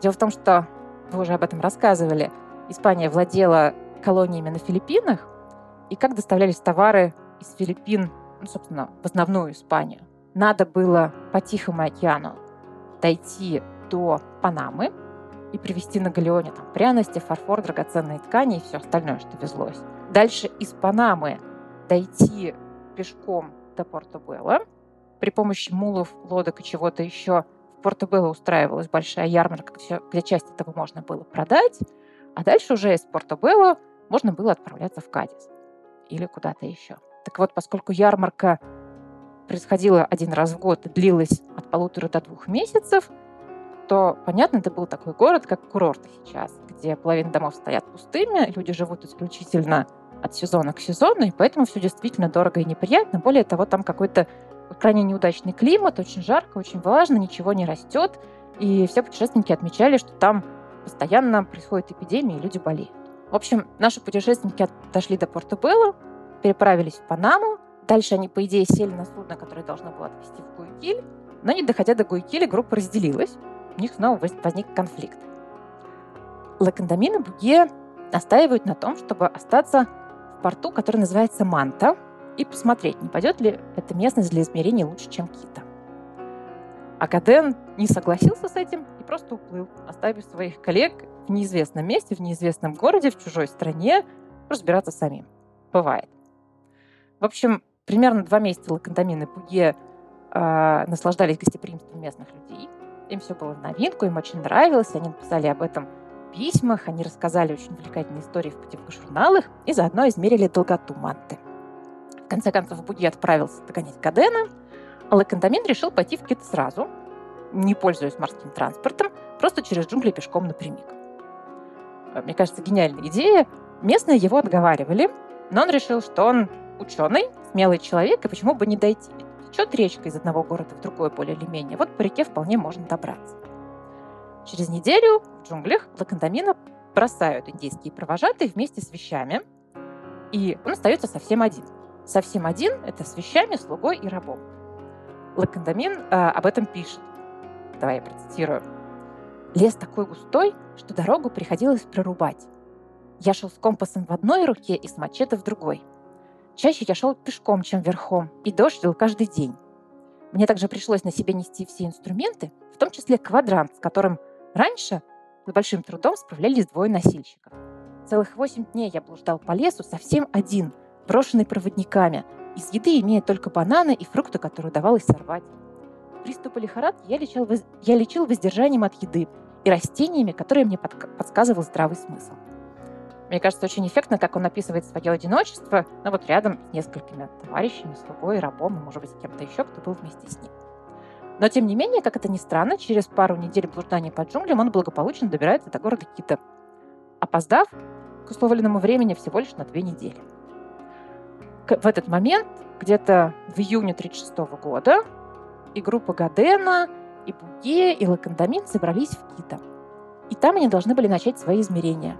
Дело в том, что вы уже об этом рассказывали, Испания владела колониями на Филиппинах, и как доставлялись товары из Филиппин, ну, собственно, в основную Испанию. Надо было по Тихому океану дойти до Панамы и привезти на галеоне там пряности, фарфор, драгоценные ткани и все остальное, что везлось. Дальше из Панамы дойти пешком до Порто-Белла. При помощи мулов, лодок и чего-то еще в Порто-Белло устраивалась большая ярмарка, где часть этого можно было продать. А дальше уже из Порто-Белло можно было отправляться в Кадис или куда-то еще. Так вот, поскольку ярмарка происходила один раз в год и длилась от полутора до двух месяцев, то, понятно, это был такой город, как курорт сейчас, где половина домов стоят пустыми, люди живут исключительно от сезона к сезону, и поэтому все действительно дорого и неприятно. Более того, там какой-то крайне неудачный климат, очень жарко, очень влажно, ничего не растет, и все путешественники отмечали, что там постоянно происходят эпидемии, и люди болеют. В общем, наши путешественники дошли до Порто-Белло, переправились в Панаму. Дальше они, по идее, сели на судно, которое должно было отвезти в Гуйкиль. Но не доходя до Гуйкиля, группа разделилась. У них снова возник конфликт. Лакандамин и Буге настаивают на том, чтобы остаться в порту, который называется Манта, и посмотреть, не пойдет ли эта местность для измерений лучше, чем Кита. Акаден не согласился с этим и просто уплыл, оставив своих коллег в неизвестном месте, в неизвестном городе, в чужой стране, разбираться самим. Бывает. В общем, примерно два месяца Лакантамин и Пуге э, наслаждались гостеприимством местных людей. Им все было в новинку, им очень нравилось, они написали об этом письмах, они рассказали очень увлекательные истории в путевых журналах и заодно измерили долготу манты. В конце концов, Буги отправился догонять Кадена, а Лакантамин решил пойти в Кит сразу, не пользуясь морским транспортом, просто через джунгли пешком напрямик. Мне кажется, гениальная идея. Местные его отговаривали, но он решил, что он ученый, смелый человек, и почему бы не дойти? Течет речка из одного города в другой более или менее. Вот по реке вполне можно добраться. Через неделю в джунглях Лакандамина бросают индейские провожатые вместе с вещами, и он остается совсем один. Совсем один — это с вещами, слугой и рабом. Лакандамин э, об этом пишет. Давай я процитирую. Лес такой густой, что дорогу приходилось прорубать. Я шел с компасом в одной руке и с мачете в другой. Чаще я шел пешком, чем верхом, и дождь лил каждый день. Мне также пришлось на себе нести все инструменты, в том числе квадрант, с которым раньше с большим трудом справлялись двое носильщиков. Целых восемь дней я блуждал по лесу совсем один, брошенный проводниками, из еды имея только бананы и фрукты, которые удавалось сорвать. Приступы лихорадки я лечил, я лечил воздержанием от еды и растениями, которые мне под... подсказывал здравый смысл. Мне кажется, очень эффектно, как он описывает свое одиночество, ну вот рядом с несколькими товарищами, слугой, рабом, может быть, кем-то еще, кто был вместе с ним. Но, тем не менее, как это ни странно, через пару недель блуждания по джунглям он благополучно добирается до города Кита, опоздав к условленному времени всего лишь на две недели. В этот момент, где-то в июне 1936 года, и группа Гадена, и Буге, и Лакандамин собрались в Кита. И там они должны были начать свои измерения.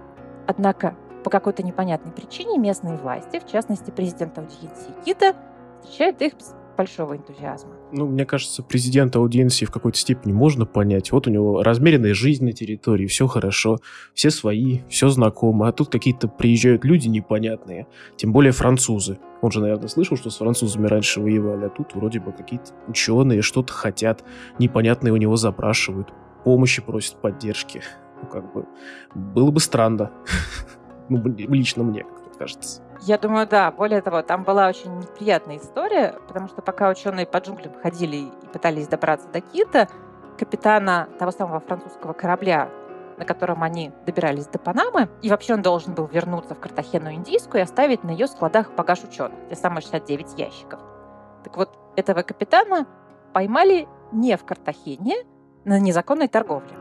Однако по какой-то непонятной причине местные власти, в частности президент аудиенции Кита, встречают их без большого энтузиазма. Ну, мне кажется, президента аудиенции в какой-то степени можно понять. Вот у него размеренная жизнь на территории, все хорошо, все свои, все знакомо. А тут какие-то приезжают люди непонятные, тем более французы. Он же, наверное, слышал, что с французами раньше воевали, а тут вроде бы какие-то ученые что-то хотят, непонятные у него запрашивают, помощи просят, поддержки. Ну, как бы, было бы странно. [laughs] Ну, лично мне, как кажется. Я думаю, да. Более того, там была очень неприятная история, потому что пока ученые по джунглям ходили и пытались добраться до Кита, капитана того самого французского корабля, на котором они добирались до Панамы, и вообще он должен был вернуться в Картахену Индийскую и оставить на ее складах багаж ученых, те самые 69 ящиков. Так вот, этого капитана поймали не в Картахене, на незаконной торговле.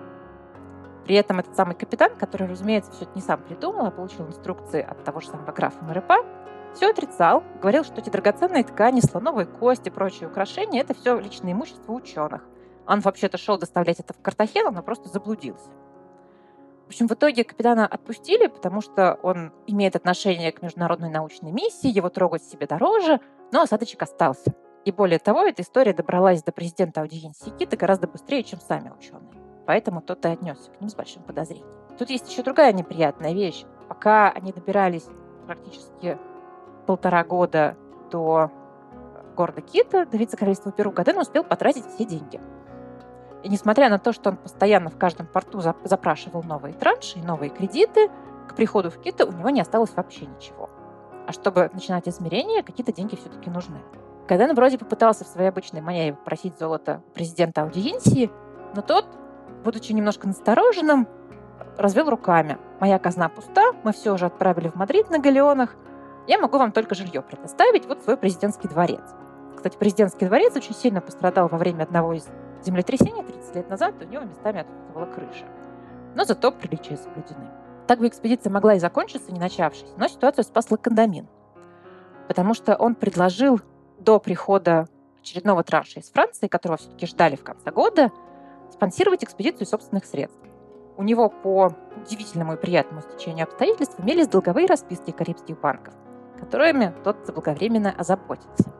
При этом этот самый капитан, который, разумеется, все это не сам придумал, а получил инструкции от того же самого графа Марепа, все отрицал, говорил, что эти драгоценные ткани, слоновые кости, прочие украшения – это все личное имущество ученых. Он вообще-то шел доставлять это в Картахену, но просто заблудился. В общем, в итоге капитана отпустили, потому что он имеет отношение к международной научной миссии, его трогать себе дороже, но осадочек остался. И более того, эта история добралась до президента аудиенции Кита гораздо быстрее, чем сами ученые поэтому тот и отнесся к ним с большим подозрением. Тут есть еще другая неприятная вещь. Пока они добирались практически полтора года до города Кита, до вице-королевства Перу, Гаден успел потратить все деньги. И несмотря на то, что он постоянно в каждом порту запрашивал новые транши и новые кредиты, к приходу в Кита у него не осталось вообще ничего. А чтобы начинать измерения, какие-то деньги все-таки нужны. Гаден вроде попытался в своей обычной манере попросить золото президента аудиенции, но тот будучи немножко настороженным, развел руками. Моя казна пуста, мы все уже отправили в Мадрид на галеонах. Я могу вам только жилье предоставить, вот свой президентский дворец. Кстати, президентский дворец очень сильно пострадал во время одного из землетрясений 30 лет назад, у него местами отсутствовала крыша. Но зато приличия соблюдены. Так бы экспедиция могла и закончиться, не начавшись, но ситуацию спас Ла Кондамин. Потому что он предложил до прихода очередного транша из Франции, которого все-таки ждали в конце года, спонсировать экспедицию собственных средств. У него по удивительному и приятному стечению обстоятельств имелись долговые расписки карибских банков, которыми тот заблаговременно озаботился.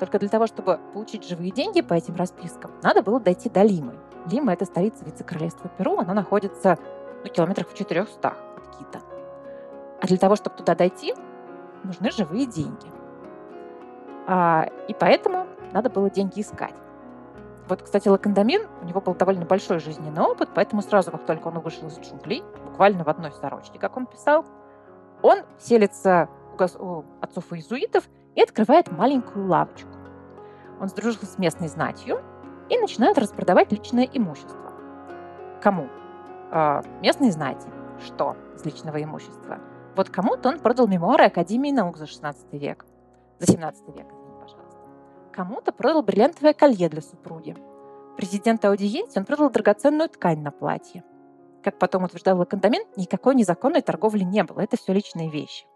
Только для того, чтобы получить живые деньги по этим распискам, надо было дойти до Лимы. Лима – это столица вице-королевства Перу, она находится ну, километрах в 400 от Кита. А для того, чтобы туда дойти, нужны живые деньги. А, и поэтому надо было деньги искать. Вот, кстати, Лакандамин, у него был довольно большой жизненный опыт, поэтому сразу, как только он вышел из джунглей, буквально в одной сорочке, как он писал, он селится у отцов иезуитов и открывает маленькую лавочку. Он сдружился с местной знатью и начинает распродавать личное имущество. Кому? Э, местной знати. Что из личного имущества? Вот кому-то он продал мемуары Академии наук за 16 век, за 17 век, Кому-то продал бриллиантовое колье для супруги. Президент аудиенции он продал драгоценную ткань на платье. Как потом утверждал Лакандамин, никакой незаконной торговли не было. Это все личные вещи.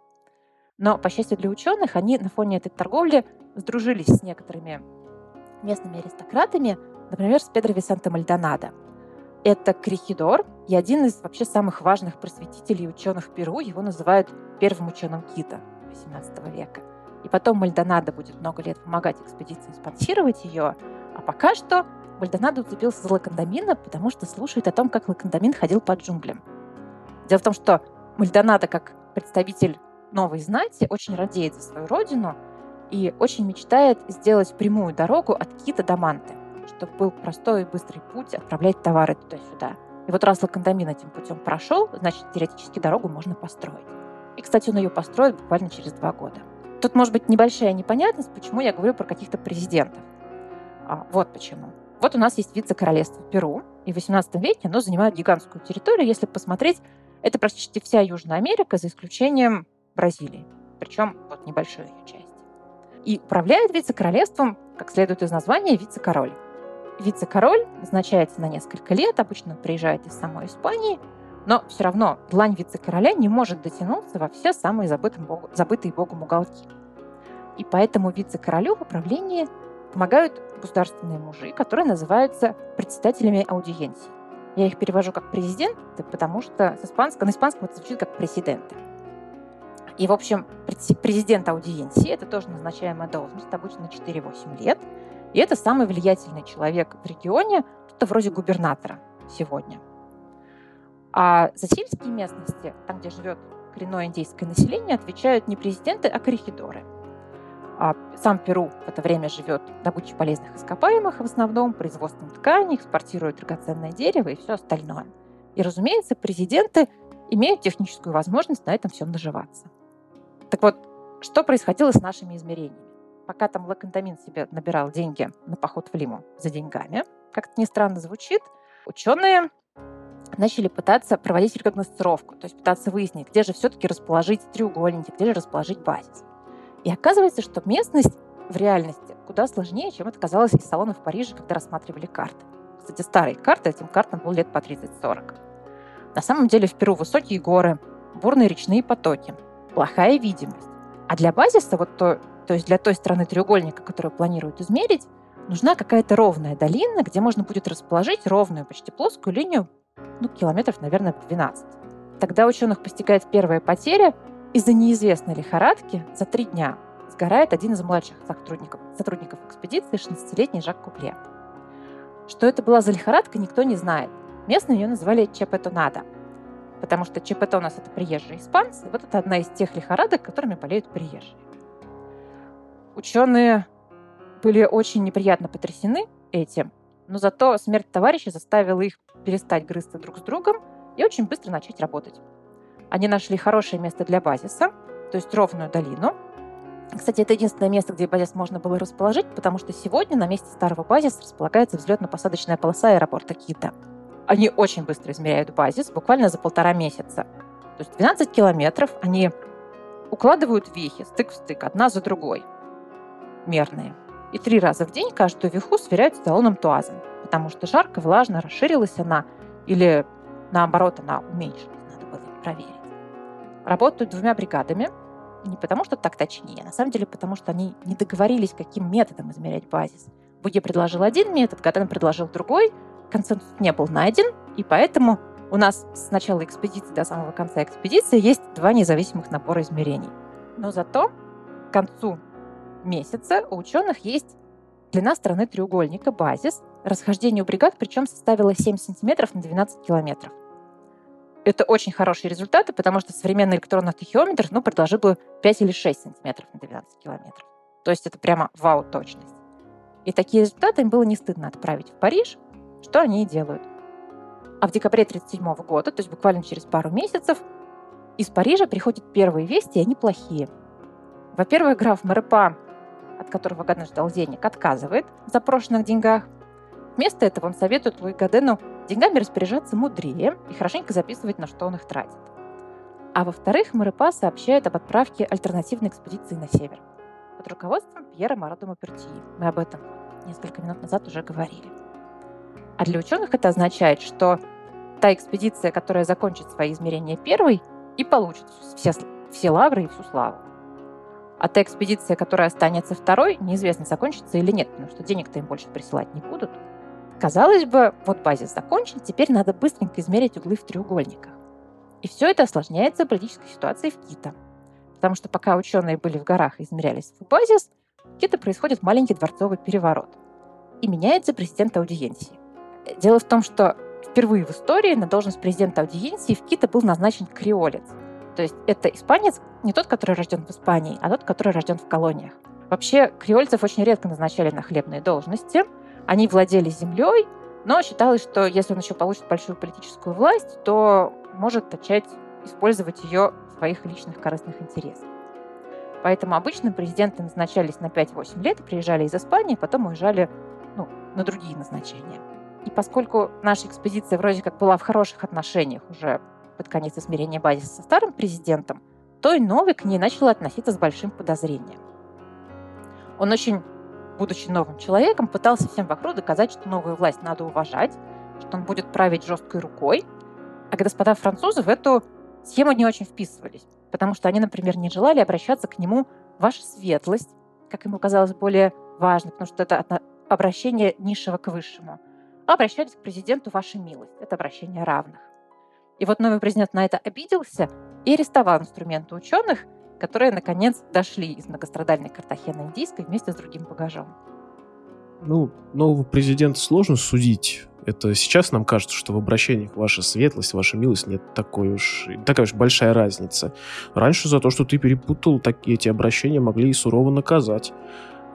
Но, по счастью для ученых, они на фоне этой торговли сдружились с некоторыми местными аристократами, например, с Педро Висенте Мальдонадо. Это крихидор и один из вообще самых важных просветителей и ученых Перу. Его называют первым ученым Кита XVIII века. И потом Мальдонадо будет много лет помогать экспедиции спонсировать ее. А пока что Мальдонадо уцепился за Лакандамина, потому что слушает о том, как Лакандамин ходил по джунглям. Дело в том, что Мальдонадо, как представитель новой знати, очень радеет за свою родину и очень мечтает сделать прямую дорогу от Кита до Манты, чтобы был простой и быстрый путь отправлять товары туда-сюда. И вот раз Лакандамин этим путем прошел, значит, теоретически дорогу можно построить. И, кстати, он ее построит буквально через два года. Тут может быть небольшая непонятность, почему я говорю про каких-то президентов. А, вот почему. Вот у нас есть вице-королевство Перу, и в XVIII веке оно занимает гигантскую территорию. Если посмотреть, это практически вся Южная Америка, за исключением Бразилии. Причем вот небольшую ее часть. И управляет вице-королевством, как следует из названия, вице-король. Вице-король назначается на несколько лет, обычно приезжает из самой Испании, но все равно длань вице-короля не может дотянуться во все самые забытые, богу, забытые богом уголки. И поэтому вице-королю в управлении помогают государственные мужи, которые называются председателями аудиенции. Я их перевожу как президент, потому что с испанского, на испанском это звучит как президенты. И, в общем, президент аудиенции – это тоже назначаемая должность, обычно на 4-8 лет. И это самый влиятельный человек в регионе, что-то вроде губернатора сегодня. А за сельские местности, там, где живет коренное индейское население, отвечают не президенты, а коррехидоры. А сам Перу в это время живет добычей полезных ископаемых в основном, производством тканей, экспортирует драгоценное дерево и все остальное. И, разумеется, президенты имеют техническую возможность на этом всем наживаться. Так вот, что происходило с нашими измерениями? Пока там Лакантамин себе набирал деньги на поход в Лиму за деньгами, как это ни странно звучит, ученые начали пытаться проводить рекогносцировку, то есть пытаться выяснить, где же все-таки расположить треугольники, где же расположить базис. И оказывается, что местность в реальности куда сложнее, чем это казалось из салона в Париже, когда рассматривали карты. Кстати, старые карты, этим картам было лет по 30-40. На самом деле в Перу высокие горы, бурные речные потоки, плохая видимость. А для базиса, вот то, то есть для той стороны треугольника, которую планируют измерить, нужна какая-то ровная долина, где можно будет расположить ровную, почти плоскую линию, ну, километров, наверное, 12. Тогда ученых постигает первая потеря. Из-за неизвестной лихорадки за три дня сгорает один из младших сотрудников, сотрудников экспедиции, 16-летний Жак Купле. Что это была за лихорадка, никто не знает. Местные ее называли чепетонада – потому что ЧПТ у нас это приезжие испанцы. Вот это одна из тех лихорадок, которыми болеют приезжие. Ученые были очень неприятно потрясены этим, но зато смерть товарища заставила их перестать грызться друг с другом и очень быстро начать работать. Они нашли хорошее место для базиса, то есть ровную долину. Кстати, это единственное место, где базис можно было расположить, потому что сегодня на месте старого базиса располагается взлетно-посадочная полоса аэропорта Кита – они очень быстро измеряют базис, буквально за полтора месяца. То есть 12 километров они укладывают вехи стык в стык, одна за другой, мерные. И три раза в день каждую веху сверяют с талоном туазом, потому что жарко, влажно, расширилась она или наоборот она уменьшилась, надо было проверить. Работают двумя бригадами, не потому что так точнее, а на самом деле потому что они не договорились, каким методом измерять базис. Буге предложил один метод, Гаден предложил другой – консенсус не был найден, и поэтому у нас с начала экспедиции до самого конца экспедиции есть два независимых набора измерений. Но зато к концу месяца у ученых есть длина стороны треугольника, базис. Расхождение у бригад причем составило 7 сантиметров на 12 километров. Это очень хорошие результаты, потому что современный электронный тахиометр ну, предложил бы 5 или 6 сантиметров на 12 километров. То есть это прямо вау-точность. И такие результаты им было не стыдно отправить в Париж, что они и делают. А в декабре 1937 года, то есть буквально через пару месяцев, из Парижа приходят первые вести, и они плохие. Во-первых, граф Марепа, от которого Гаден ждал денег, отказывает в запрошенных деньгах. Вместо этого он советует Луи Гадену деньгами распоряжаться мудрее и хорошенько записывать, на что он их тратит. А во-вторых, Марепа сообщает об отправке альтернативной экспедиции на север под руководством Пьера Марадо Пертии. Мы об этом несколько минут назад уже говорили. А для ученых это означает, что та экспедиция, которая закончит свои измерения первой, и получит все, все лавры и всю славу. А та экспедиция, которая останется второй, неизвестно, закончится или нет, потому что денег-то им больше присылать не будут. Казалось бы, вот базис закончен, теперь надо быстренько измерить углы в треугольниках. И все это осложняется политической ситуацией в Кита. Потому что пока ученые были в горах и измеряли свой базис, в Кита происходит маленький дворцовый переворот – и меняется президент аудиенции. Дело в том, что впервые в истории на должность президента аудиенции в Кита был назначен креолец. То есть это испанец не тот, который рожден в Испании, а тот, который рожден в колониях. Вообще, креольцев очень редко назначали на хлебные должности. Они владели землей, но считалось, что если он еще получит большую политическую власть, то может начать использовать ее в своих личных корыстных интересах. Поэтому обычно президенты назначались на 5-8 лет, приезжали из Испании, потом уезжали ну, на другие назначения. И поскольку наша экспедиция вроде как была в хороших отношениях уже под конец измерения базиса со старым президентом, то и новый к ней начал относиться с большим подозрением. Он очень, будучи новым человеком, пытался всем вокруг доказать, что новую власть надо уважать, что он будет править жесткой рукой. А господа французы в эту схему не очень вписывались потому что они, например, не желали обращаться к нему «ваша светлость», как ему казалось более важно, потому что это обращение низшего к высшему, а обращались к президенту «ваша милость», это обращение равных. И вот новый президент на это обиделся и арестовал инструменты ученых, которые, наконец, дошли из многострадальной Картахены Индийской вместе с другим багажом. Ну, нового президента сложно судить это сейчас нам кажется, что в обращениях ваша светлость, ваша милость нет такой уж, такая уж большая разница. Раньше за то, что ты перепутал, так эти обращения могли и сурово наказать.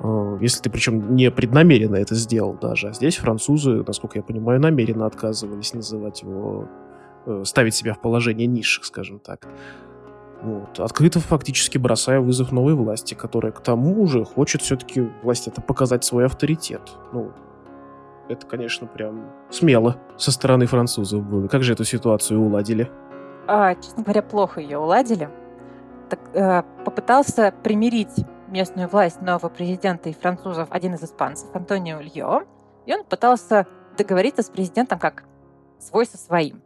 Э, если ты причем не преднамеренно это сделал даже. А здесь французы, насколько я понимаю, намеренно отказывались называть его, ставить себя в положение низших, скажем так. Вот. Открыто фактически бросая вызов новой власти, которая к тому же хочет все-таки власть это показать свой авторитет. Ну, это, конечно, прям смело со стороны французов было. Как же эту ситуацию уладили? А, честно говоря, плохо ее уладили. Так, э, попытался примирить местную власть нового президента и французов один из испанцев, Антонио Ильо, и он пытался договориться с президентом как свой со своим.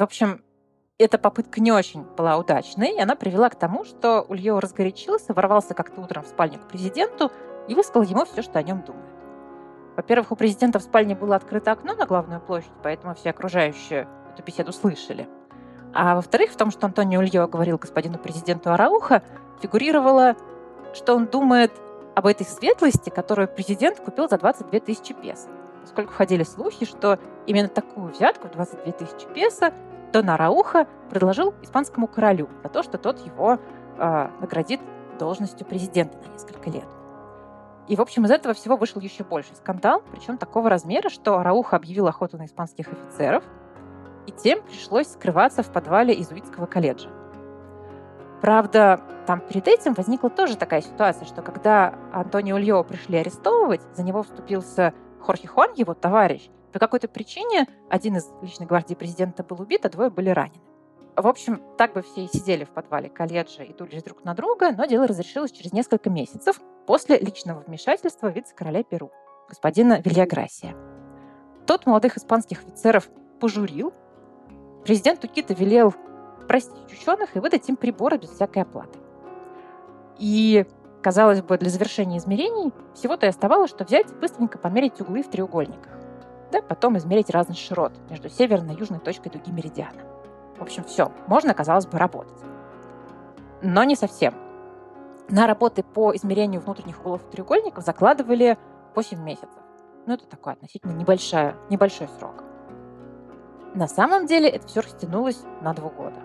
В общем, эта попытка не очень была удачной, и она привела к тому, что Ульё разгорячился, ворвался как-то утром в спальню к президенту и высказал ему все, что о нем думает. Во-первых, у президента в спальне было открыто окно на главную площадь, поэтому все окружающие эту беседу слышали. А во-вторых, в том, что Антонио Ульо говорил господину президенту Арауха, фигурировало, что он думает об этой светлости, которую президент купил за 22 тысячи песо. Поскольку ходили слухи, что именно такую взятку в 22 тысячи песо Дон Арауха предложил испанскому королю за то, что тот его э, наградит должностью президента на несколько лет. И, в общем, из этого всего вышел еще больше скандал, причем такого размера, что Рауха объявил охоту на испанских офицеров, и тем пришлось скрываться в подвале изуитского колледжа. Правда, там перед этим возникла тоже такая ситуация, что когда Антонио Ульо пришли арестовывать, за него вступился Хорхе Хуан, его товарищ. По какой-то причине один из личной гвардии президента был убит, а двое были ранены. В общем, так бы все и сидели в подвале колледжа и дулись друг на друга, но дело разрешилось через несколько месяцев после личного вмешательства вице-короля Перу, господина Вильяграсия. Тот молодых испанских офицеров пожурил. Президент Укита велел простить ученых и выдать им приборы без всякой оплаты. И, казалось бы, для завершения измерений всего-то и оставалось, что взять и быстренько померить углы в треугольниках. Да, потом измерить разный широт между северной и южной точкой дуги меридиана. В общем, все, можно, казалось бы, работать. Но не совсем. На работы по измерению внутренних углов треугольников закладывали 8 месяцев. Ну, это такой относительно небольшой, небольшой срок. На самом деле это все растянулось на два года.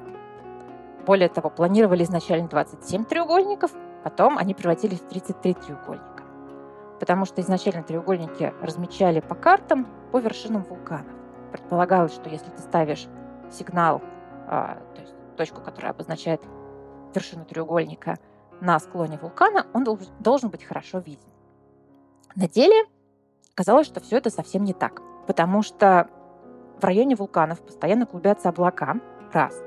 Более того, планировали изначально 27 треугольников, потом они превратились в 33 треугольника. Потому что изначально треугольники размечали по картам по вершинам вулканов. Предполагалось, что если ты ставишь сигнал а, то есть точку, которая обозначает вершину треугольника на склоне вулкана, он должен быть хорошо виден. На деле казалось, что все это совсем не так, потому что в районе вулканов постоянно клубятся облака, раз.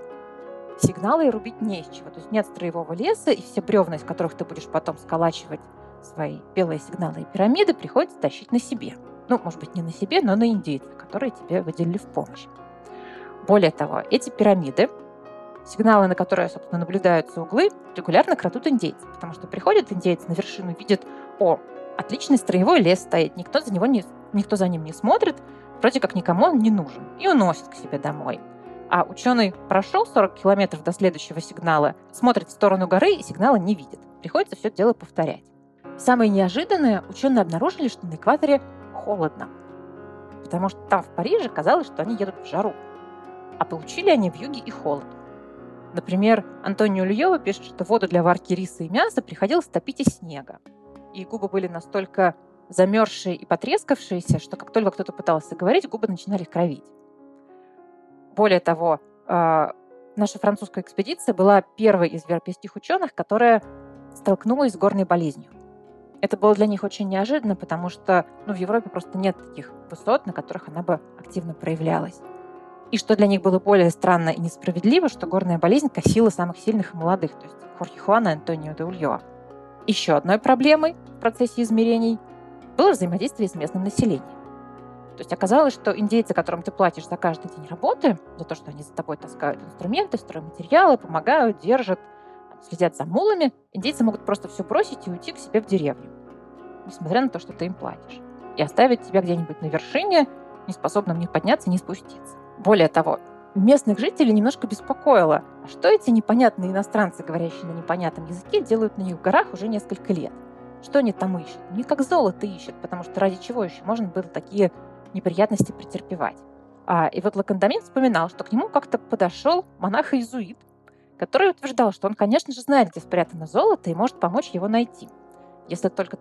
Сигналы рубить не из чего, то есть нет строевого леса, и все бревна, из которых ты будешь потом сколачивать свои белые сигналы и пирамиды, приходится тащить на себе. Ну, может быть, не на себе, но на индейцах, которые тебе выделили в помощь. Более того, эти пирамиды, сигналы, на которые, собственно, наблюдаются углы, регулярно крадут индейцы, потому что приходят индейцы на вершину, видят, о, отличный строевой лес стоит, никто за, него не, никто за ним не смотрит, вроде как никому он не нужен, и уносит к себе домой. А ученый прошел 40 километров до следующего сигнала, смотрит в сторону горы и сигнала не видит. Приходится все дело повторять. Самое неожиданное, ученые обнаружили, что на экваторе холодно. Потому что там в Париже казалось, что они едут в жару. А получили они в юге и холод. Например, Антонио Льева пишет, что воду для варки риса и мяса приходилось топить из снега. И губы были настолько замерзшие и потрескавшиеся, что как только кто-то пытался говорить, губы начинали кровить. Более того, а, наша французская экспедиция была первой из европейских ученых, которая столкнулась с горной болезнью. Это было для них очень неожиданно, потому что ну, в Европе просто нет таких высот, на которых она бы активно проявлялась. И что для них было более странно и несправедливо, что горная болезнь косила самых сильных и молодых, то есть Хорхе Хуана и Антонио де Ульоа. Еще одной проблемой в процессе измерений было взаимодействие с местным населением. То есть оказалось, что индейцы, которым ты платишь за каждый день работы, за то, что они за тобой таскают инструменты, стройматериалы, помогают, держат, следят за мулами, индейцы могут просто все бросить и уйти к себе в деревню, несмотря на то, что ты им платишь, и оставить тебя где-нибудь на вершине, не способным ни подняться, ни спуститься. Более того, местных жителей немножко беспокоило, а что эти непонятные иностранцы, говорящие на непонятном языке, делают на них в горах уже несколько лет. Что они там ищут? Не как золото ищут, потому что ради чего еще можно было такие неприятности претерпевать. А, и вот Лакандамин вспоминал, что к нему как-то подошел монах-иезуит, который утверждал, что он, конечно же, знает, где спрятано золото и может помочь его найти, если только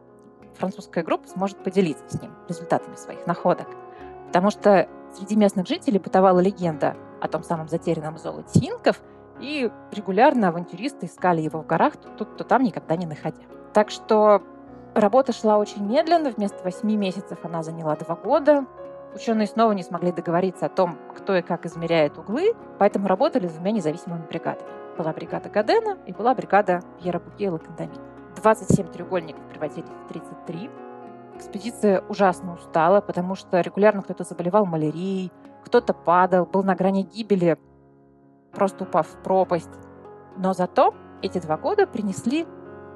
французская группа сможет поделиться с ним результатами своих находок. Потому что Среди местных жителей бытовала легенда о том самом затерянном золоте инков, и регулярно авантюристы искали его в горах, то тут, то там, никогда не находя. Так что работа шла очень медленно, вместо восьми месяцев она заняла два года. Ученые снова не смогли договориться о том, кто и как измеряет углы, поэтому работали двумя независимыми бригадами. Была бригада Гадена и была бригада и Лакандамина. 27 треугольников превратились в 33, Экспедиция ужасно устала, потому что регулярно кто-то заболевал малярией, кто-то падал, был на грани гибели, просто упав в пропасть. Но зато эти два года принесли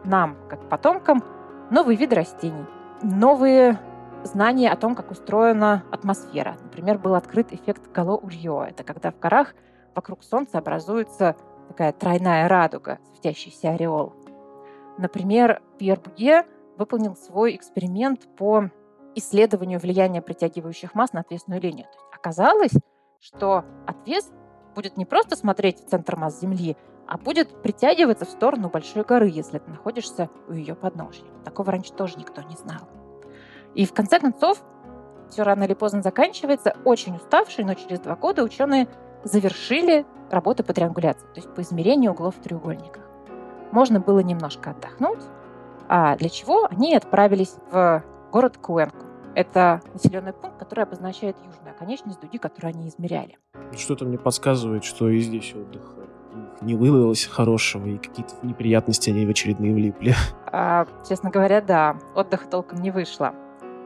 нам, как потомкам, новые виды растений, новые знания о том, как устроена атмосфера. Например, был открыт эффект Гало-Ульё. Это когда в горах вокруг Солнца образуется такая тройная радуга, светящийся ореол. Например, Пьер Буге выполнил свой эксперимент по исследованию влияния притягивающих масс на отвесную линию. То есть оказалось, что отвес будет не просто смотреть в центр масс Земли, а будет притягиваться в сторону большой горы, если ты находишься у ее подножья. Такого раньше тоже никто не знал. И в конце концов, все рано или поздно заканчивается. Очень уставшие, но через два года ученые завершили работы по триангуляции, то есть по измерению углов в треугольниках. Можно было немножко отдохнуть, а для чего они отправились в город Куэнку. Это населенный пункт, который обозначает южную оконечность дуги, которую они измеряли. Что-то мне подсказывает, что и здесь отдых не выдалось хорошего, и какие-то неприятности они в очередные влипли. А, честно говоря, да, отдыха толком не вышло.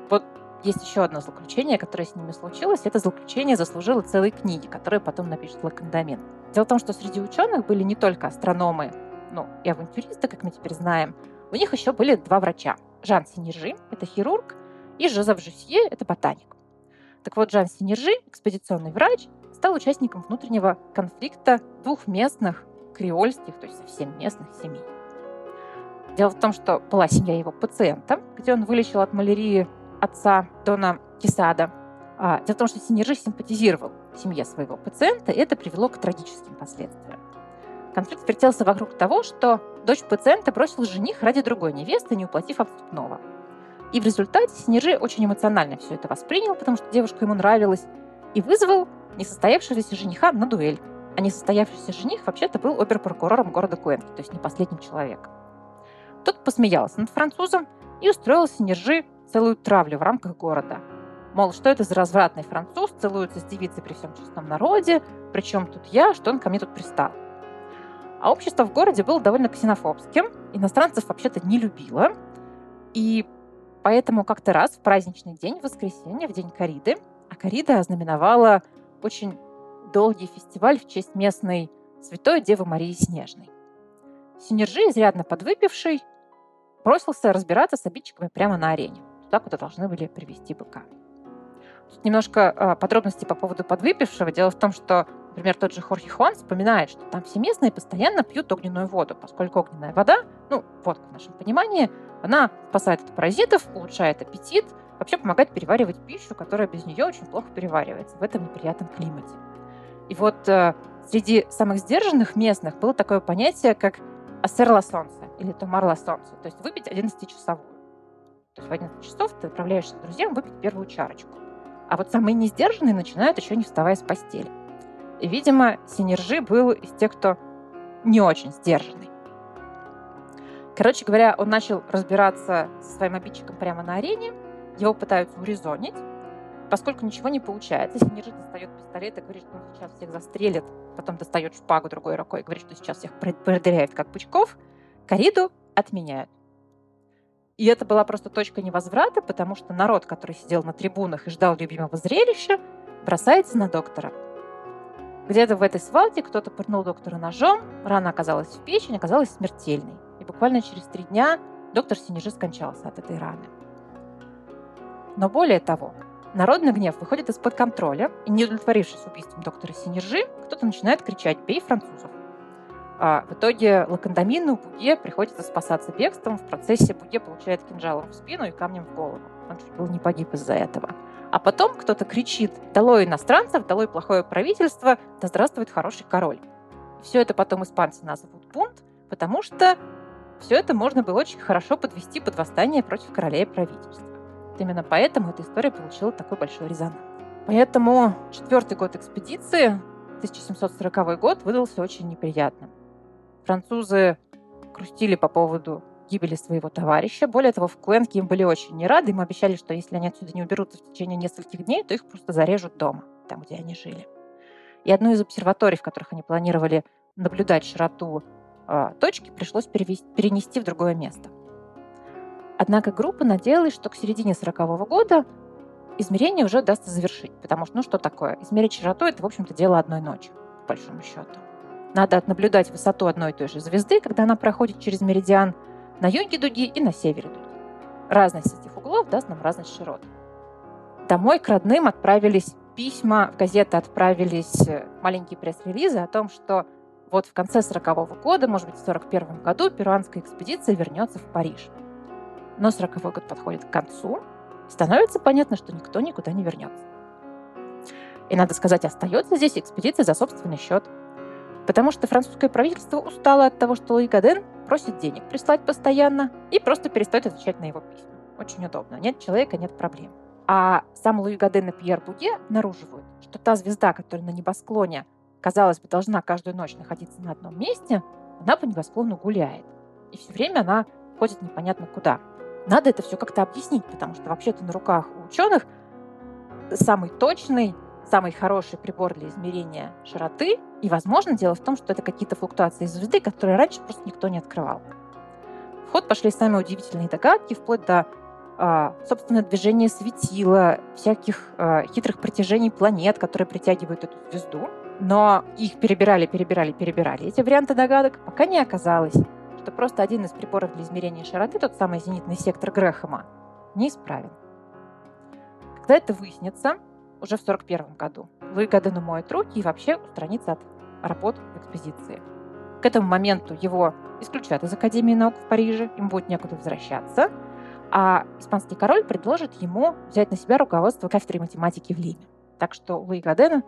Вот есть еще одно злоключение, которое с ними случилось. Это злоключение заслужило целой книги, которую потом напишет Лакандамин. Дело в том, что среди ученых были не только астрономы, ну, и авантюристы, как мы теперь знаем, у них еще были два врача. Жан Синержи, это хирург, и Жозеф Жюсье, это ботаник. Так вот, Жан Синержи, экспедиционный врач, стал участником внутреннего конфликта двух местных креольских, то есть совсем местных семей. Дело в том, что была семья его пациента, где он вылечил от малярии отца Дона Кисада. А, в том, что Синержи симпатизировал семье своего пациента, это привело к трагическим последствиям. Конфликт вертелся вокруг того, что дочь пациента бросил жених ради другой невесты, не уплатив отступного. И в результате Снежи очень эмоционально все это воспринял, потому что девушка ему нравилась, и вызвал несостоявшегося жениха на дуэль. А несостоявшийся жених вообще-то был оберпрокурором города Куэнки, то есть не последним человеком. Тот посмеялся над французом и устроил Синержи целую травлю в рамках города. Мол, что это за развратный француз, целуется с девицей при всем честном народе, причем тут я, что он ко мне тут пристал. А общество в городе было довольно ксенофобским, иностранцев вообще-то не любило. И поэтому как-то раз в праздничный день, в воскресенье, в день Кариды, а Карида ознаменовала очень долгий фестиваль в честь местной святой Девы Марии Снежной. Синержи, изрядно подвыпивший, бросился разбираться с обидчиками прямо на арене, куда должны были привести быка. Тут немножко э, подробностей по поводу подвыпившего. Дело в том, что Например, тот же Хорхе Хуан вспоминает, что там все местные постоянно пьют огненную воду, поскольку огненная вода, ну, водка в нашем понимании, она спасает от паразитов, улучшает аппетит, вообще помогает переваривать пищу, которая без нее очень плохо переваривается в этом неприятном климате. И вот э, среди самых сдержанных местных было такое понятие, как асерла солнце или томарла солнце, то есть выпить 11-часовую. То есть в 11 часов ты отправляешься к друзьям выпить первую чарочку. А вот самые несдержанные начинают еще не вставая с постели. И, видимо, Синержи был из тех, кто не очень сдержанный. Короче говоря, он начал разбираться со своим обидчиком прямо на арене, его пытаются урезонить, поскольку ничего не получается. Синержи достает пистолет и говорит, что он сейчас всех застрелит, потом достает шпагу другой рукой и говорит, что сейчас всех продыряет как пучков. Кориду отменяют. И это была просто точка невозврата, потому что народ, который сидел на трибунах и ждал любимого зрелища, бросается на доктора. Где-то в этой свалке кто-то пырнул доктора ножом, рана оказалась в печень, оказалась смертельной. И буквально через три дня доктор Синежи скончался от этой раны. Но более того, народный гнев выходит из-под контроля, и не удовлетворившись убийством доктора Синержи, кто-то начинает кричать «Бей французов!». А в итоге Лакандамину Буге приходится спасаться бегством. В процессе Буге получает кинжалом в спину и камнем в голову. Он чуть было не погиб из-за этого. А потом кто-то кричит «Долой иностранцев, долой плохое правительство, да здравствует хороший король». Все это потом испанцы назовут бунт, потому что все это можно было очень хорошо подвести под восстание против короля и правительства. Именно поэтому эта история получила такой большой резонанс. Поэтому четвертый год экспедиции, 1740 год, выдался очень неприятным. Французы грустили по поводу гибели своего товарища. Более того, в Куэнке им были очень не рады. Им обещали, что если они отсюда не уберутся в течение нескольких дней, то их просто зарежут дома, там, где они жили. И одну из обсерваторий, в которых они планировали наблюдать широту э, точки, пришлось перевести, перенести в другое место. Однако группа надеялась, что к середине 40 года измерение уже удастся завершить, потому что, ну что такое, измерить широту – это, в общем-то, дело одной ночи, по большому счету. Надо наблюдать высоту одной и той же звезды, когда она проходит через меридиан на юге дуги и на севере дуги. Разность этих углов даст нам разность широт. Домой к родным отправились письма, в газеты отправились э, маленькие пресс-релизы о том, что вот в конце 40 -го года, может быть, в 41 году перуанская экспедиция вернется в Париж. Но 40 год подходит к концу, и становится понятно, что никто никуда не вернется. И, надо сказать, остается здесь экспедиция за собственный счет – Потому что французское правительство устало от того, что Луи Гаден просит денег прислать постоянно и просто перестает отвечать на его письма. Очень удобно. Нет человека, нет проблем. А сам Луи Гаден и Пьер Буге обнаруживают, что та звезда, которая на небосклоне, казалось бы, должна каждую ночь находиться на одном месте, она по небосклону гуляет. И все время она ходит непонятно куда. Надо это все как-то объяснить, потому что вообще-то на руках у ученых самый точный самый хороший прибор для измерения широты. И, возможно, дело в том, что это какие-то флуктуации звезды, которые раньше просто никто не открывал. В ход пошли самые удивительные догадки, вплоть до э, собственно, движения светила, всяких э, хитрых притяжений планет, которые притягивают эту звезду. Но их перебирали, перебирали, перебирали. Эти варианты догадок пока не оказалось, что просто один из приборов для измерения широты, тот самый зенитный сектор Грэхэма, неисправен. Когда это выяснится, уже в 1941 году. Луи Гаден умоет руки и вообще устранится от работ в экспозиции. К этому моменту его исключат из Академии наук в Париже, ему будет некуда возвращаться, а испанский король предложит ему взять на себя руководство кафедрой математики в Лиме. Так что у Луи Гадена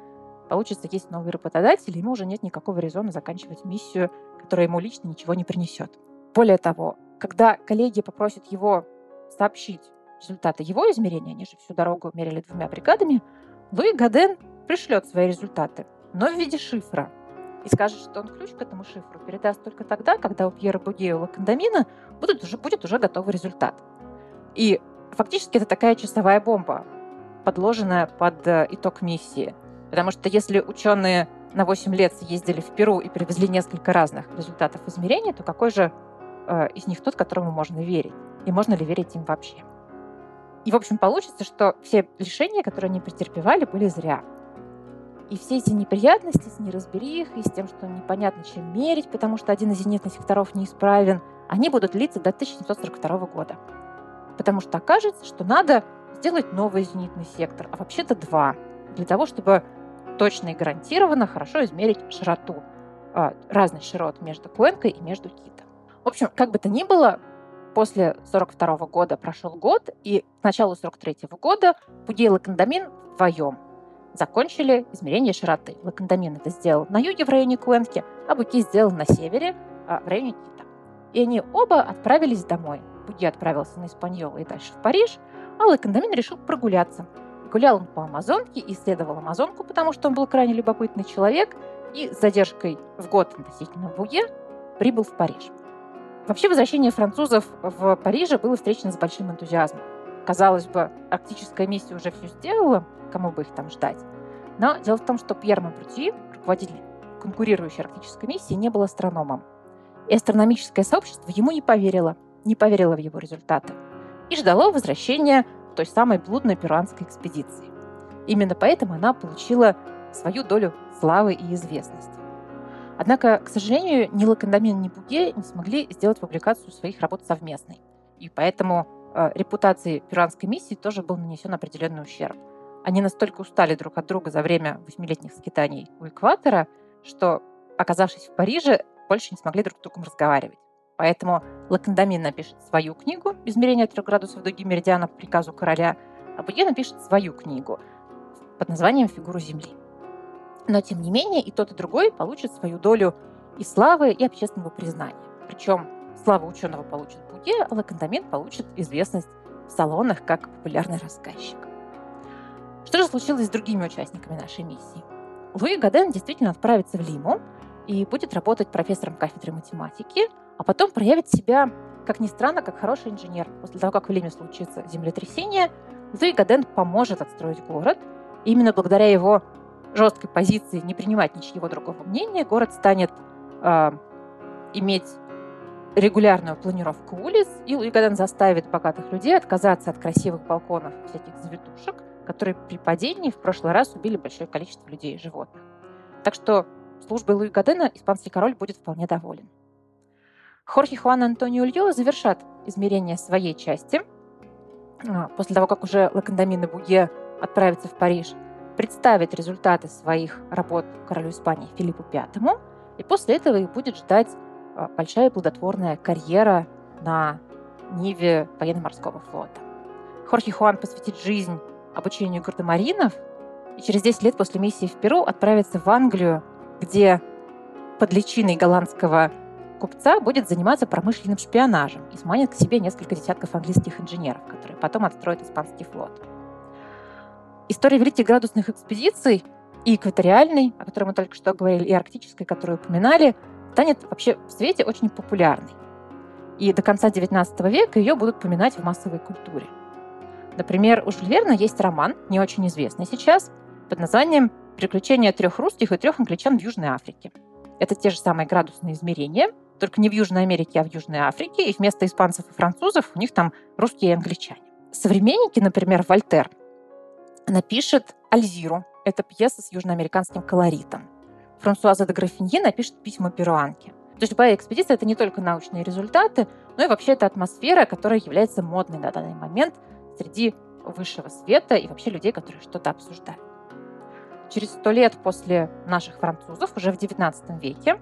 получится есть новый работодатель, и ему уже нет никакого резона заканчивать миссию, которая ему лично ничего не принесет. Более того, когда коллеги попросят его сообщить результаты его измерения, они же всю дорогу мерили двумя бригадами, Луи Гаден пришлет свои результаты, но в виде шифра. И скажет, что он ключ к этому шифру передаст только тогда, когда у Пьера Буге и у Лакандамина будет уже, будет уже готовый результат. И фактически это такая часовая бомба, подложенная под э, итог миссии. Потому что если ученые на 8 лет съездили в Перу и привезли несколько разных результатов измерений, то какой же э, из них тот, которому можно верить? И можно ли верить им вообще? И, в общем, получится, что все лишения, которые они претерпевали, были зря. И все эти неприятности с неразберихой, с тем, что непонятно, чем мерить, потому что один из зенитных секторов неисправен, они будут длиться до 1742 года. Потому что окажется, что надо сделать новый зенитный сектор, а вообще-то два, для того, чтобы точно и гарантированно хорошо измерить широту, а, разность широт между Куэнкой и между Китом. В общем, как бы то ни было, после 42 года прошел год, и к началу 43 года Буге и Ла Кондамин вдвоем закончили измерение широты. Ла Кондамин это сделал на юге в районе Куэнки, а Буге сделал на севере а, в районе Кито. И они оба отправились домой. Буге отправился на Эспаньолу и дальше в Париж, а Ла Кондамин решил прогуляться. Гулял он по Амазонке, исследовал Амазонку, потому что он был крайне любопытный человек, и с задержкой в год относительно Буге прибыл в Париж. Вообще возвращение французов в Париже было встречено с большим энтузиазмом. Казалось бы, арктическая миссия уже все сделала, кому бы их там ждать. Но дело в том, что Пьер Мапрути, руководитель конкурирующей арктической миссии, не был астрономом. И астрономическое сообщество ему не поверило, не поверило в его результаты и ждало возвращения той самой блудной перуанской экспедиции. Именно поэтому она получила свою долю славы и известности. Однако, к сожалению, ни Лакандамин, ни Буге не смогли сделать публикацию своих работ совместной. И поэтому э, репутации перуанской миссии тоже был нанесен определенный ущерб. Они настолько устали друг от друга за время восьмилетних скитаний у экватора, что, оказавшись в Париже, больше не смогли друг с другом разговаривать. Поэтому Лакандамин напишет свою книгу «Измерение трех градусов дуги меридиана по приказу короля», а Буге напишет свою книгу под названием «Фигуру Земли». Но, тем не менее, и тот, и другой получат свою долю и славы, и общественного признания. Причем славу ученого получит Буге, а Лакандамин получит известность в салонах как популярный рассказчик. Что же случилось с другими участниками нашей миссии? Луи Гаден действительно отправится в Лиму и будет работать профессором кафедры математики, а потом проявит себя, как ни странно, как хороший инженер. После того, как в Лиме случится землетрясение, Луи Гаден поможет отстроить город. И именно благодаря его жесткой позиции не принимать ничего другого мнения, город станет э, иметь регулярную планировку улиц, и Луигаден заставит богатых людей отказаться от красивых балконов всяких завитушек, которые при падении в прошлый раз убили большое количество людей и животных. Так что службой Луи Гадена испанский король будет вполне доволен. Хорхе Хуан Антонио Ульо завершат измерение своей части. А, после того, как уже Лакандамин и Буге отправятся в Париж – представит результаты своих работ королю Испании Филиппу V, и после этого их будет ждать а, большая плодотворная карьера на ниве военно-морского флота. Хорхе Хуан посвятит жизнь обучению гардемаринов и через 10 лет после миссии в Перу отправится в Англию, где под личиной голландского купца будет заниматься промышленным шпионажем и сманит к себе несколько десятков английских инженеров, которые потом отстроят испанский флот. История великих градусных экспедиций и экваториальной, о которой мы только что говорили, и арктической, которую упоминали, станет вообще в свете очень популярной. И до конца XIX века ее будут поминать в массовой культуре. Например, у Жюль Верна есть роман, не очень известный сейчас, под названием «Приключения трех русских и трех англичан в Южной Африке». Это те же самые градусные измерения, только не в Южной Америке, а в Южной Африке, и вместо испанцев и французов у них там русские и англичане. Современники, например, Вольтер, напишет «Альзиру». Это пьеса с южноамериканским колоритом. Франсуаза де Графиньи напишет «Письма перуанки». То есть любая экспедиция — это не только научные результаты, но и вообще это атмосфера, которая является модной на данный момент среди высшего света и вообще людей, которые что-то обсуждают. Через сто лет после наших французов, уже в XIX веке,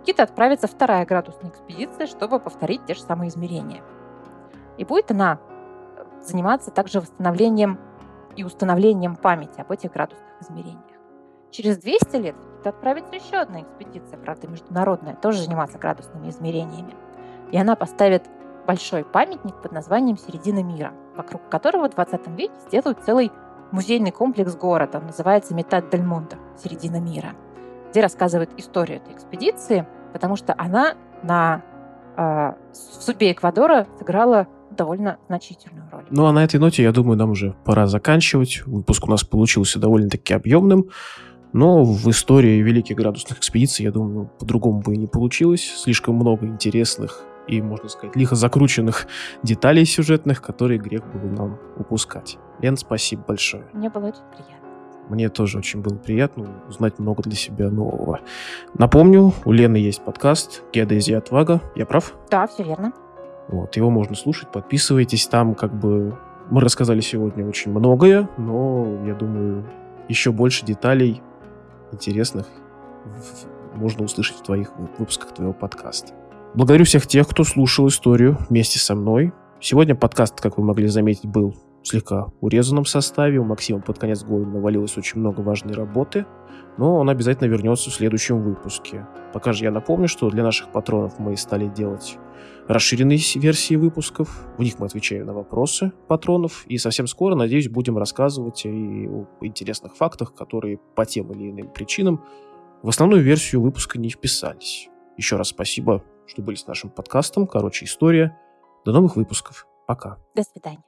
в Китай отправится вторая градусная экспедиция, чтобы повторить те же самые измерения. И будет она заниматься также восстановлением и установлением памяти об этих градусных измерениях. Через 200 лет отправится еще одна экспедиция, правда, международная, тоже заниматься градусными измерениями. И она поставит большой памятник под названием «Середина мира», вокруг которого в 20 веке сделают целый музейный комплекс города. Он называется Метад Дель Монте – «Середина мира», где рассказывает историю этой экспедиции, потому что она на, э, в судьбе Эквадора сыграла довольно значительную роль. Ну а на этой ноте, я думаю, нам уже пора заканчивать. Выпуск у нас получился довольно-таки объемным. Но в истории великих градусных экспедиций, я думаю, по-другому бы и не получилось. Слишком много интересных и, можно сказать, лихо закрученных деталей сюжетных, которые грех было нам упускать. Лен, спасибо большое. Мне было очень приятно. Мне тоже очень было приятно узнать много для себя нового. Напомню, у Лены есть подкаст «Геодезия отвага». Я прав? Да, все верно. Вот, его можно слушать, подписывайтесь. Там как бы мы рассказали сегодня очень многое, но я думаю, еще больше деталей интересных можно услышать в твоих выпусках твоего подкаста. Благодарю всех тех, кто слушал историю вместе со мной. Сегодня подкаст, как вы могли заметить, был в слегка урезанном составе. У Максима под конец года навалилось очень много важной работы, но он обязательно вернется в следующем выпуске. Пока же я напомню, что для наших патронов мы стали делать расширенные версии выпусков. В них мы отвечаем на вопросы патронов. И совсем скоро, надеюсь, будем рассказывать и о интересных фактах, которые по тем или иным причинам в основную версию выпуска не вписались. Еще раз спасибо, что были с нашим подкастом. Короче, история. До новых выпусков. Пока. До свидания.